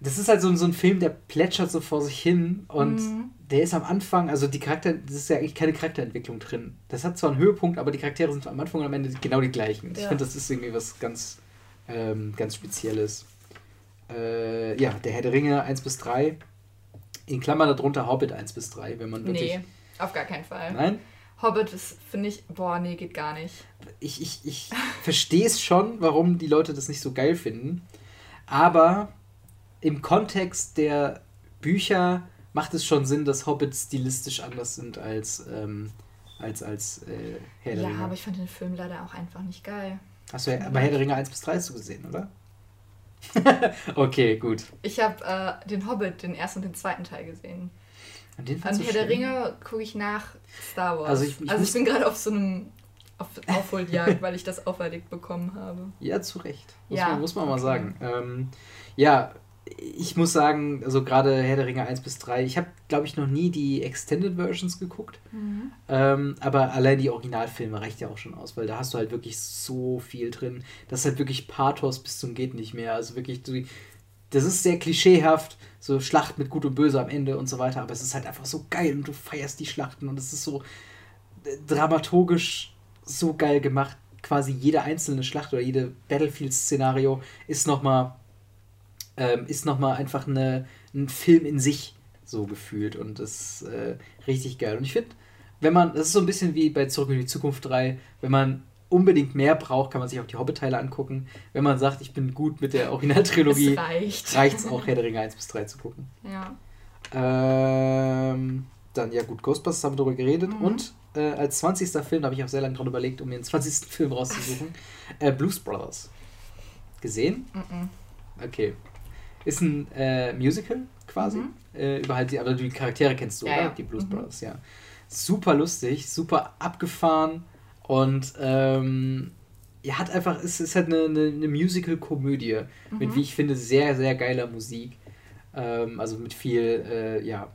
Das ist halt so, ein- so ein Film, der plätschert so vor sich hin und Mhm. der ist am Anfang, also die Charakter, das ist ja eigentlich keine Charakterentwicklung drin. Das hat zwar einen Höhepunkt, aber die Charaktere sind am Anfang und am Ende genau die gleichen. Ich Ja. finde, das ist irgendwie was ganz, ähm, ganz Spezielles. Äh, ja, der Herr der Ringe 1 bis 3. In Klammern darunter Hobbit 1 bis 3, wenn man wirklich. Nee, auf gar keinen Fall. Nein? Hobbit ist, finde ich, boah, nee, geht gar nicht. Ich, ich, ich verstehe es schon, warum die Leute das nicht so geil finden. Aber im Kontext der Bücher macht es schon Sinn, dass Hobbits stilistisch anders sind als, ähm, als, als äh, Herr der Ja, Ringe. aber ich fand den Film leider auch einfach nicht geil. Hast du, aber Herr der Ringe 1 bis 3 hast du gesehen, oder? okay, gut. Ich habe äh, den Hobbit, den ersten und den zweiten Teil gesehen. Und den An fandst du Herr der schlimm? Ringe gucke ich nach Star Wars. Also ich- ich, also ich bin gerade auf so einem auf Aufholjagd, weil ich das auferlegt bekommen habe. Ja, zu Recht. Muss, Ja, man, muss man mal okay. sagen. Ähm, ja, ich muss sagen, also gerade Herr der Ringe 1 bis 3, ich habe, glaube ich, noch nie die Extended Versions geguckt. Ähm, aber allein die Originalfilme reicht ja auch schon aus, weil da hast du halt wirklich so viel drin. Das ist halt wirklich Pathos bis zum geht nicht mehr. Also wirklich, du- das ist sehr klischeehaft, so Schlacht mit Gut und Böse am Ende und so weiter, aber es ist halt einfach so geil und du feierst die Schlachten und es ist so äh, dramaturgisch so geil gemacht. quasi jede einzelne Schlacht oder jede Battlefield-Szenario ist nochmal ähm, ist noch einfach eine, ein Film in sich so gefühlt und das ist äh, richtig geil. Und ich finde, wenn man, das ist so ein bisschen wie bei Zurück in die Zukunft 3, wenn man unbedingt mehr braucht, kann man sich auch die Hobbit-Teile angucken. Wenn man sagt, ich bin gut mit der Originaltrilogie, reicht es auch, Herr der Ringe 1 bis 3 zu gucken. Ja. Ähm, dann, ja gut, Ghostbusters haben wir darüber geredet. Mhm. Und äh, als 20. Film, da habe ich auch sehr lange dran überlegt, um mir den 20. Film rauszusuchen, äh, Blues Brothers. Gesehen? Mhm. Okay. Ist ein äh, Musical quasi. Mhm. Äh, über halt die, aber die Charaktere kennst du, ja, oder? Ja. Die Blues mhm. Brothers, ja. Super lustig, super abgefahren und ähm, ja, hat einfach, es ist halt eine, eine, eine Musical-Komödie mhm. mit, wie ich finde, sehr, sehr geiler Musik. Ähm, also mit viel, äh, ja,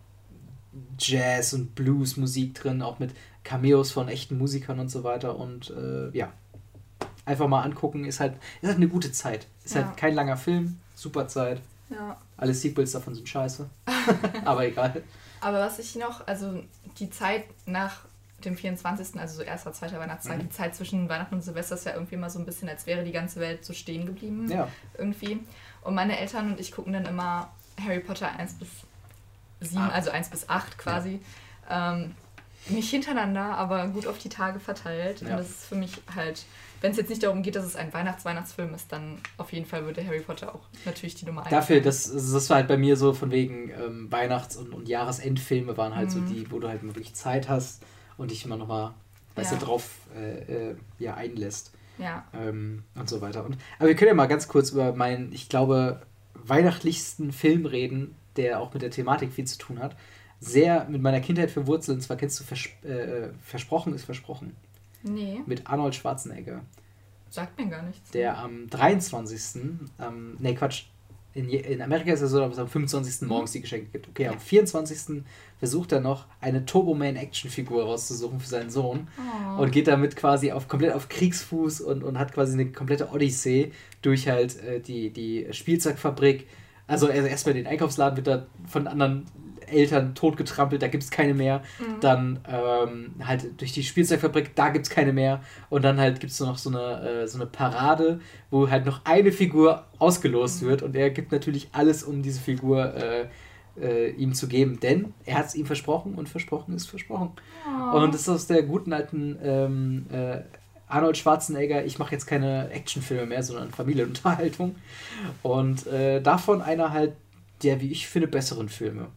Jazz- und Blues-Musik drin, auch mit Cameos von echten Musikern und so weiter. Und äh, ja, einfach mal angucken, ist halt, ist halt eine gute Zeit. Ist halt ja. halt kein langer Film, super Zeit. Ja. Alle Sequels davon sind scheiße. Aber egal. Aber was ich noch, also die Zeit nach dem 24., also so erster, zweiter Weihnachtstag, mhm. die Zeit zwischen Weihnachten und Silvester ist ja irgendwie immer so ein bisschen, als wäre die ganze Welt so stehen geblieben. Ja. Irgendwie. Und meine Eltern und ich gucken dann immer Harry Potter 1 bis 7, ah. also 1 bis 8 quasi. Ja. Ähm, nicht hintereinander, aber gut auf die Tage verteilt. Ja. Und das ist für mich halt wenn es jetzt nicht darum geht, dass es ein Weihnachts-Weihnachtsfilm ist, dann auf jeden Fall würde Harry Potter auch natürlich die Nummer 1 Dafür, das, das war halt bei mir so von wegen ähm, Weihnachts- und, und Jahresendfilme waren halt mhm. so die, wo du halt wirklich Zeit hast und dich immer nochmal, weißt ja. du, drauf äh, äh, ja, einlässt. Ja. Ähm, und so weiter. Und, aber wir können ja mal ganz kurz über meinen, ich glaube, weihnachtlichsten Film reden, der auch mit der Thematik viel zu tun hat. Sehr mit meiner Kindheit verwurzelt, und zwar kennst du Vers äh, Versprochen ist Versprochen. Nee. Mit Arnold Schwarzenegger. Sagt mir gar nichts. Der am 23. Ähm, nee, Quatsch. In, in Amerika ist es so, dass es am 25. Mhm. morgens die Geschenke gibt. Okay, am 24. versucht er noch eine Turboman-Action-Figur rauszusuchen für seinen Sohn oh. und geht damit quasi auf komplett auf Kriegsfuß und, und hat quasi eine komplette Odyssee durch halt äh, die, die Spielzeugfabrik. Also erstmal den Einkaufsladen wird da von anderen Eltern totgetrampelt, da gibt es keine mehr. Mhm. Dann ähm, halt durch die Spielzeugfabrik, da gibt es keine mehr. Und dann halt gibt es noch so eine, äh, so eine Parade, wo halt noch eine Figur ausgelost mhm. wird. Und er gibt natürlich alles, um diese Figur äh, äh, ihm zu geben. Denn er hat es ihm versprochen und versprochen ist versprochen. Oh. Und das ist aus der guten alten ähm, äh, Arnold Schwarzenegger, ich mache jetzt keine Actionfilme mehr, sondern Familienunterhaltung. Und äh, davon einer halt der, wie ich finde, besseren Filme.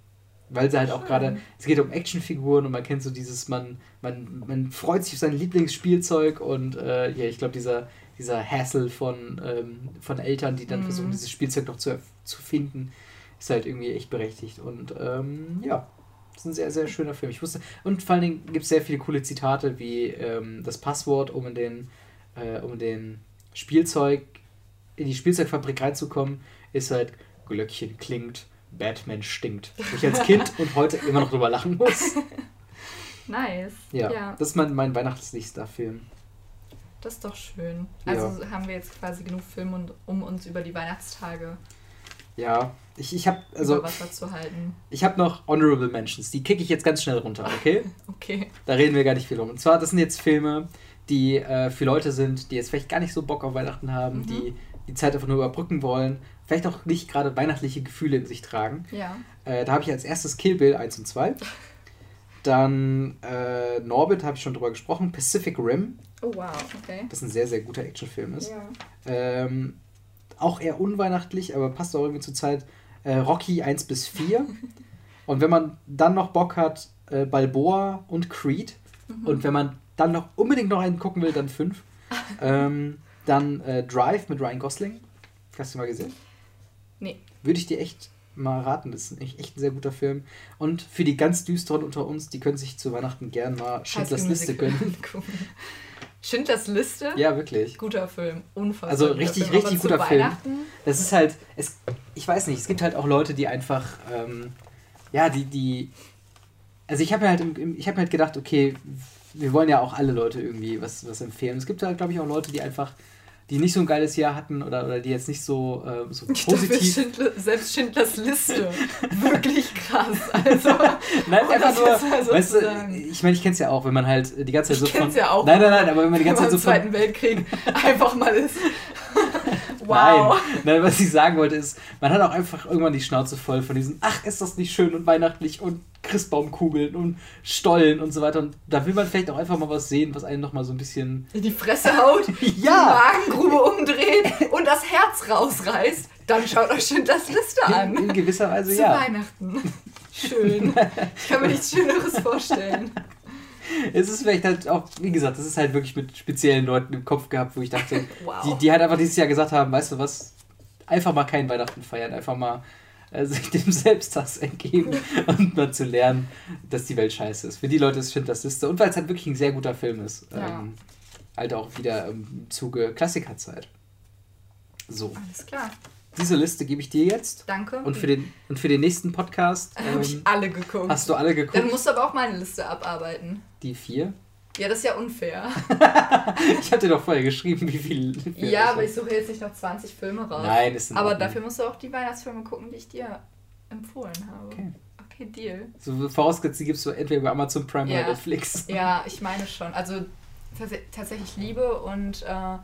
Weil sie halt auch gerade, es geht um Actionfiguren und man kennt so dieses, man, man, man freut sich auf sein Lieblingsspielzeug und äh, ja, ich glaube, dieser, dieser Hassel von, ähm, von Eltern, die dann mhm. versuchen, dieses Spielzeug noch zu, zu finden, ist halt irgendwie echt berechtigt. Und ähm, ja, das ist ein sehr, sehr schöner Film. Ich wusste, und vor allen Dingen gibt es sehr viele coole Zitate wie ähm, das Passwort, um in den, äh, um in den Spielzeug, in die Spielzeugfabrik reinzukommen, ist halt Glöckchen klingt Batman stinkt. Wo ich als Kind und heute immer noch drüber lachen muss. Nice. Ja, ja. das ist mein, mein weihnachtlichster Film. Das ist doch schön. Also ja. haben wir jetzt quasi genug Film, um uns über die Weihnachtstage ja, ich, ich habe also Wasser zu halten. Ich habe noch Honorable Mentions, die kicke ich jetzt ganz schnell runter, okay? okay. Da reden wir gar nicht viel um. Und zwar, das sind jetzt Filme, die äh, für Leute sind, die jetzt vielleicht gar nicht so Bock auf Weihnachten haben, mhm. die die Zeit einfach nur überbrücken wollen, vielleicht auch nicht gerade weihnachtliche Gefühle in sich tragen. Ja. Äh, da habe ich als erstes Kill Bill 1 und 2. Dann äh, Norbit, habe ich schon drüber gesprochen. Pacific Rim. Oh wow, okay. Das ein sehr, sehr guter Actionfilm ist. Ja. Ähm, auch eher unweihnachtlich, aber passt auch irgendwie zur Zeit. Äh, Rocky 1 bis 4. und wenn man dann noch Bock hat, äh, Balboa und Creed. Mhm. Und wenn man dann noch unbedingt noch einen gucken will, dann 5. ähm, dann äh, Drive mit Ryan Gosling. Hast du mal gesehen? Würde ich dir echt mal raten. Das ist echt, echt ein sehr guter Film. Und für die ganz düsteren unter uns, die können sich zu Weihnachten gern mal Schindlers Liste gönnen. Schindlers Liste? Ja, wirklich. Guter Film. Unfassbar. Also richtig, Film. richtig guter Film. Das ist halt, es, ich weiß nicht, es gibt halt auch Leute, die einfach, ähm, ja, die, die, also ich habe mir halt, ich habe halt gedacht, okay, wir wollen ja auch alle Leute irgendwie was, was empfehlen. Es gibt halt, glaube ich, auch Leute, die einfach die nicht so ein geiles Jahr hatten oder, oder die jetzt nicht so, äh, so Ich positiv. Schindler, selbst Schindlers Liste. Wirklich krass. Also, Nein, einfach nur, weißt du, ich meine, ich kenn's ja auch, wenn man halt die ganze Zeit Ich so von. kenn's ja auch. Nein, nein, nein, aber wenn man die ganze Zeit so im von. Zweiten Weltkrieg einfach mal ist. wow. Nein, nein, was ich sagen wollte ist, man hat auch einfach irgendwann die Schnauze voll von diesen, ach, ist das nicht schön und weihnachtlich und Christbaumkugeln und Stollen und so weiter. Und da will man vielleicht auch einfach mal was sehen, was einen nochmal so ein bisschen. In die Fresse haut, Ja. Das Herz rausreißt. Dann schaut euch Schindlers Liste an. in gewisser Weise Zu ja. Weihnachten. Schön. Ich kann mir nichts Schöneres vorstellen. Es ist vielleicht halt auch, wie gesagt, das ist halt wirklich mit speziellen Leuten im Kopf gehabt, wo ich dachte, Wow. die, die halt einfach dieses Jahr gesagt haben, weißt du was, einfach mal kein Weihnachten feiern, einfach mal äh, sich dem Selbsthass entgeben und mal zu lernen, dass die Welt scheiße ist. Für die Leute ist Schindlers Liste und weil es halt wirklich ein sehr guter Film ist. Ja. Ähm, halt auch wieder im Zuge Klassikerzeit. So, Alles klar. diese Liste gebe ich dir jetzt. Danke. Und für den, und für den nächsten Podcast Habe ich ähm, alle geguckt. hast du alle Dann geguckt. musst du aber auch meine Liste abarbeiten. Die vier. Ja, das ist ja unfair. Ich dir doch vorher geschrieben, wie viel. wie viel Ja, aber ich suche jetzt nicht noch 20 Filme raus. Nein, ist Aber Ordnung. dafür musst du auch die Weihnachtsfilme gucken, die ich dir empfohlen habe. Okay. Okay, Deal. So vorausgesetzt, die gibst du entweder über Amazon Prime Ja. oder Netflix. Ja, ich meine schon. Also tats tatsächlich Liebe und äh,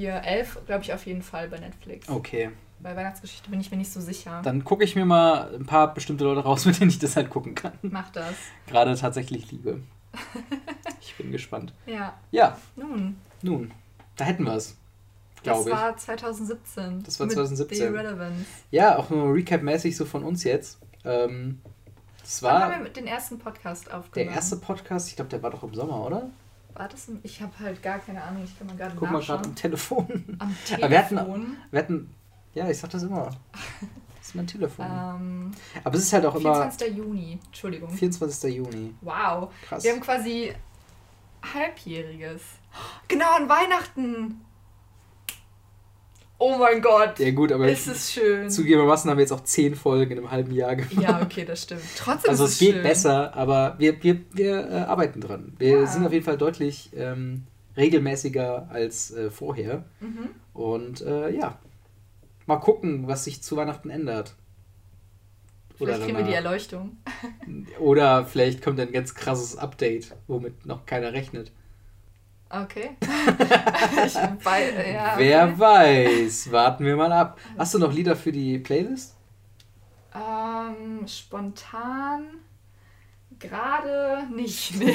hier Elf, glaube ich, auf jeden Fall bei Netflix. Okay, Bei Weihnachtsgeschichte bin ich mir nicht so sicher. dann gucke ich mir mal ein paar bestimmte Leute raus, mit denen ich das halt gucken kann. Mach das. Gerade tatsächlich Liebe. Ich bin gespannt. Ja, Ja, nun. nun, da hätten wir es, Das glaube ich. war 2017. Das war mit 2017. The Irrelevance. Ja, auch nur Recap-mäßig so von uns jetzt. Ähm, das Wann haben wir war mit den ersten Podcast der aufgenommen? erste Podcast, ich glaube, der war doch im Sommer, oder? War das ein, Ich habe halt gar keine Ahnung. Ich kann mal gerade Guck mal gerade am Telefon. Am Telefon. Aber wir hatten- Wir hatten, ja, ich sag das immer. Das ist mein Telefon. ähm, Aber es ist halt auch immer 24. Juni. Entschuldigung. 24. Juni. Wow. Krass. Wir haben quasi halbjähriges. Genau an Weihnachten. Oh mein Gott. Ja gut, aber ist es schön. zugegebenermaßen haben wir jetzt auch zehn Folgen in einem halben Jahr gemacht. Ja, okay, das stimmt. Trotzdem Also ist es es geht schön. besser, aber wir, wir, wir äh, arbeiten dran. Wir Ja. sind auf jeden Fall deutlich ähm, regelmäßiger als äh, vorher. Mhm. Und äh, ja, mal gucken, was sich zu Weihnachten ändert. Oder, Vielleicht kriegen wir die. Erleuchtung. Oder vielleicht kommt ein ganz krasses Update, womit noch keiner rechnet. Okay. ich, bei, ja, Wer okay. weiß, warten wir mal ab. Hast du noch Lieder für die Playlist? Ähm, spontan gerade nicht. Nee.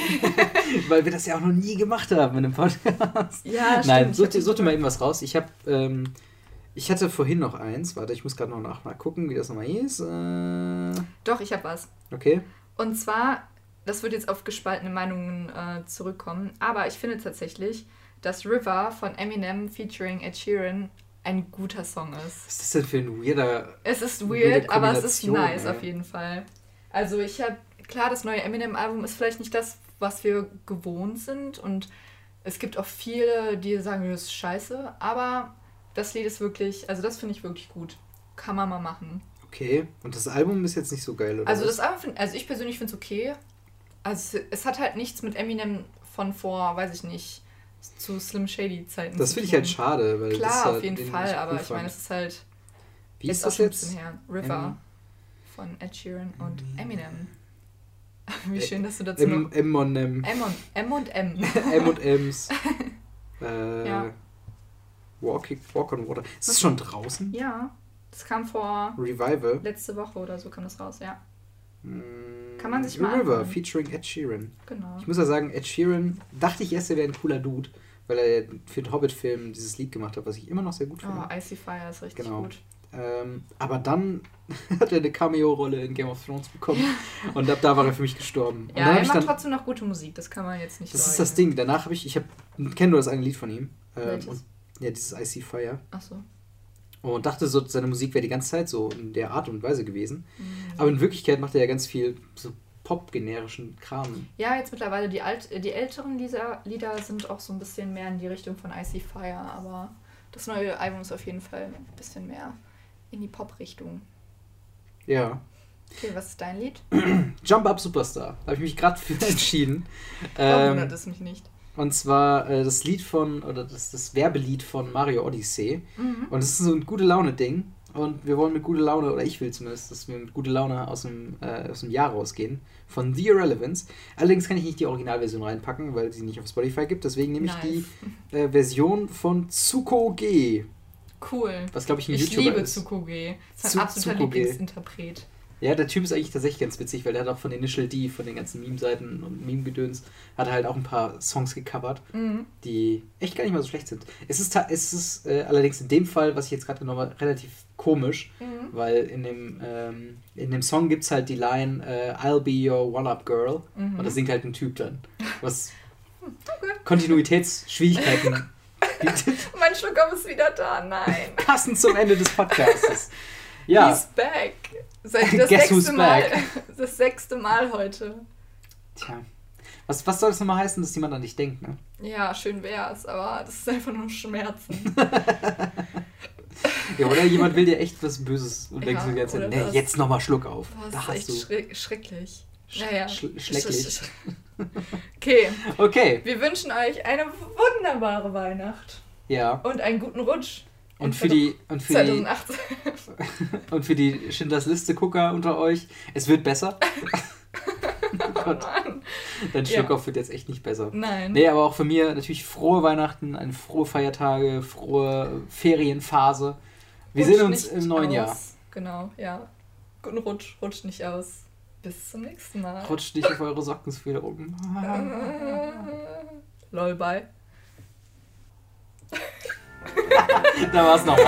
Weil wir das ja auch noch nie gemacht haben in einem Podcast. Ja, Nein, stimmt. such hab such dir mal eben was raus. Ich habe, ähm, ich hatte vorhin noch eins. Warte, ich muss gerade noch nach, mal gucken, wie das nochmal hieß. Äh, Doch, ich habe was. okay. Und zwar, das wird jetzt auf gespaltene Meinungen äh, zurückkommen, aber ich finde tatsächlich, dass River von Eminem featuring Ed Sheeran ein guter Song ist. Was ist das denn für ein weirder. Es ist weird, aber es ist nice ey. auf jeden Fall. Also ich habe, klar, das neue Eminem-Album ist vielleicht nicht das, was wir gewohnt sind und es gibt auch viele, die sagen, das ist scheiße, aber das Lied ist wirklich, also das finde ich wirklich gut. Kann man mal machen. Okay. Und das Album ist jetzt nicht so geil, oder? Also das Album, find, also ich persönlich finde es okay. Also es, hat halt nichts mit Eminem von vor, weiß ich nicht, zu Slim Shady Zeiten Das finde ich halt schade, weil das Klar, halt auf jeden den Fall, aber cool ich meine, es ist halt Wie ist das jetzt? her. River M- von Ed Sheeran und Eminem. Wie schön, dass du dazu M, noch M und M. M und M und M. M und M's. Äh, Ja. Walking, Walk on Water. Ist das schon draußen? ja, das kam vor Revival. letzte Woche oder so kam das raus, ja. Mm, Kann man sich mal River, anhören. featuring Ed Sheeran. Genau. Ich muss ja sagen, Ed Sheeran, dachte ich erst, er wäre ein cooler Dude, weil er für den Hobbit-Film dieses Lied gemacht hat, was ich immer noch sehr gut finde. Oh, Icy Fire ist richtig Genau. gut. Ähm, aber dann hat er eine Cameo-Rolle in Game of Thrones bekommen und ab da war er für mich gestorben. Und Ja, er macht dann, trotzdem noch gute Musik, das kann man jetzt nicht das ist leugnen. das Ding. Danach habe ich, ich habe, kenne nur das eine Lied von ihm. Ähm, und, ja, dieses Icy Fire. Achso. Und dachte so, seine Musik wäre die ganze Zeit so in der Art und Weise gewesen. Mhm. Aber in Wirklichkeit macht er ja ganz viel so Pop-generischen Kram. Ja, jetzt mittlerweile die, alt, die älteren Lieder, Lieder sind auch so ein bisschen mehr in die Richtung von Icy Fire, aber das neue Album ist auf jeden Fall ein bisschen mehr in die Pop-Richtung. Ja. Okay, was ist dein Lied? Jump Up Superstar. Da habe ich mich gerade für entschieden. Warum Ähm, wundert es mich nicht? Und zwar äh, das Lied von, oder das, das Werbelied von Mario Odyssey. Mhm. Und es ist so ein gute Laune-Ding. Und wir wollen mit gute Laune, oder ich will zumindest, dass wir mit gute Laune aus dem, äh, aus dem Jahr rausgehen. Von The Irrelevance. Allerdings kann ich nicht die Originalversion reinpacken, weil sie nicht auf Spotify gibt. Deswegen nehme ich Nice. die äh, Version von Tsuko G. Cool. Was glaube ich ein Ich YouTuber liebe ist. Tsukuge. Das ist mein absoluter. Lieblingsinterpret. Ja, der Typ ist eigentlich tatsächlich ganz witzig, weil der hat auch von Initial D, von den ganzen Meme-Seiten und Meme-Gedöns, hat er halt auch ein paar Songs gecovert, Mhm. die echt gar nicht mal so schlecht sind. Es ist, es ist äh, allerdings in dem Fall, was ich jetzt gerade genommen habe, relativ komisch, Mhm. weil in dem, ähm, in dem Song gibt es halt die Line äh, I'll be your one-up-girl Mhm. und das singt halt ein Typ dann, was Kontinuitätsschwierigkeiten bietet. Mein Schluckauf ist wieder da. Nein. Passend zum Ende des Podcasts. Ja, He's back. Seit das Guess who's sechste Mal. Das sechste Mal heute. tja. Was, was soll das nochmal heißen, dass jemand an dich denkt, ne? Ja, schön wär's, aber das ist einfach nur Schmerzen. Ja, oder jemand will dir echt was Böses und Ja, denkst du die ganze Zeit, nee, jetzt nochmal Schluck auf. Boah, das da ist hast echt du. schreck schrecklich. Sch- Naja. sch- schrecklich. Sch- sch- Okay, Okay, wir wünschen euch eine wunderbare Weihnacht ja. und einen guten Rutsch. Und für die, und für die, 2018. und für die Schindlers Liste-Gucker unter euch, es wird besser. oh Gott, dein Ja. Schluckauf wird jetzt echt nicht besser. Nein. Nee, aber auch für mir natürlich frohe Weihnachten, eine frohe Feiertage, frohe Ferienphase. Wir sehen uns im neuen aus. Jahr. Genau, ja. Guten Rutsch, rutsch nicht aus. Bis zum nächsten Mal. Rutscht nicht auf eure Sockensfederung. Lol, bye. det var snart.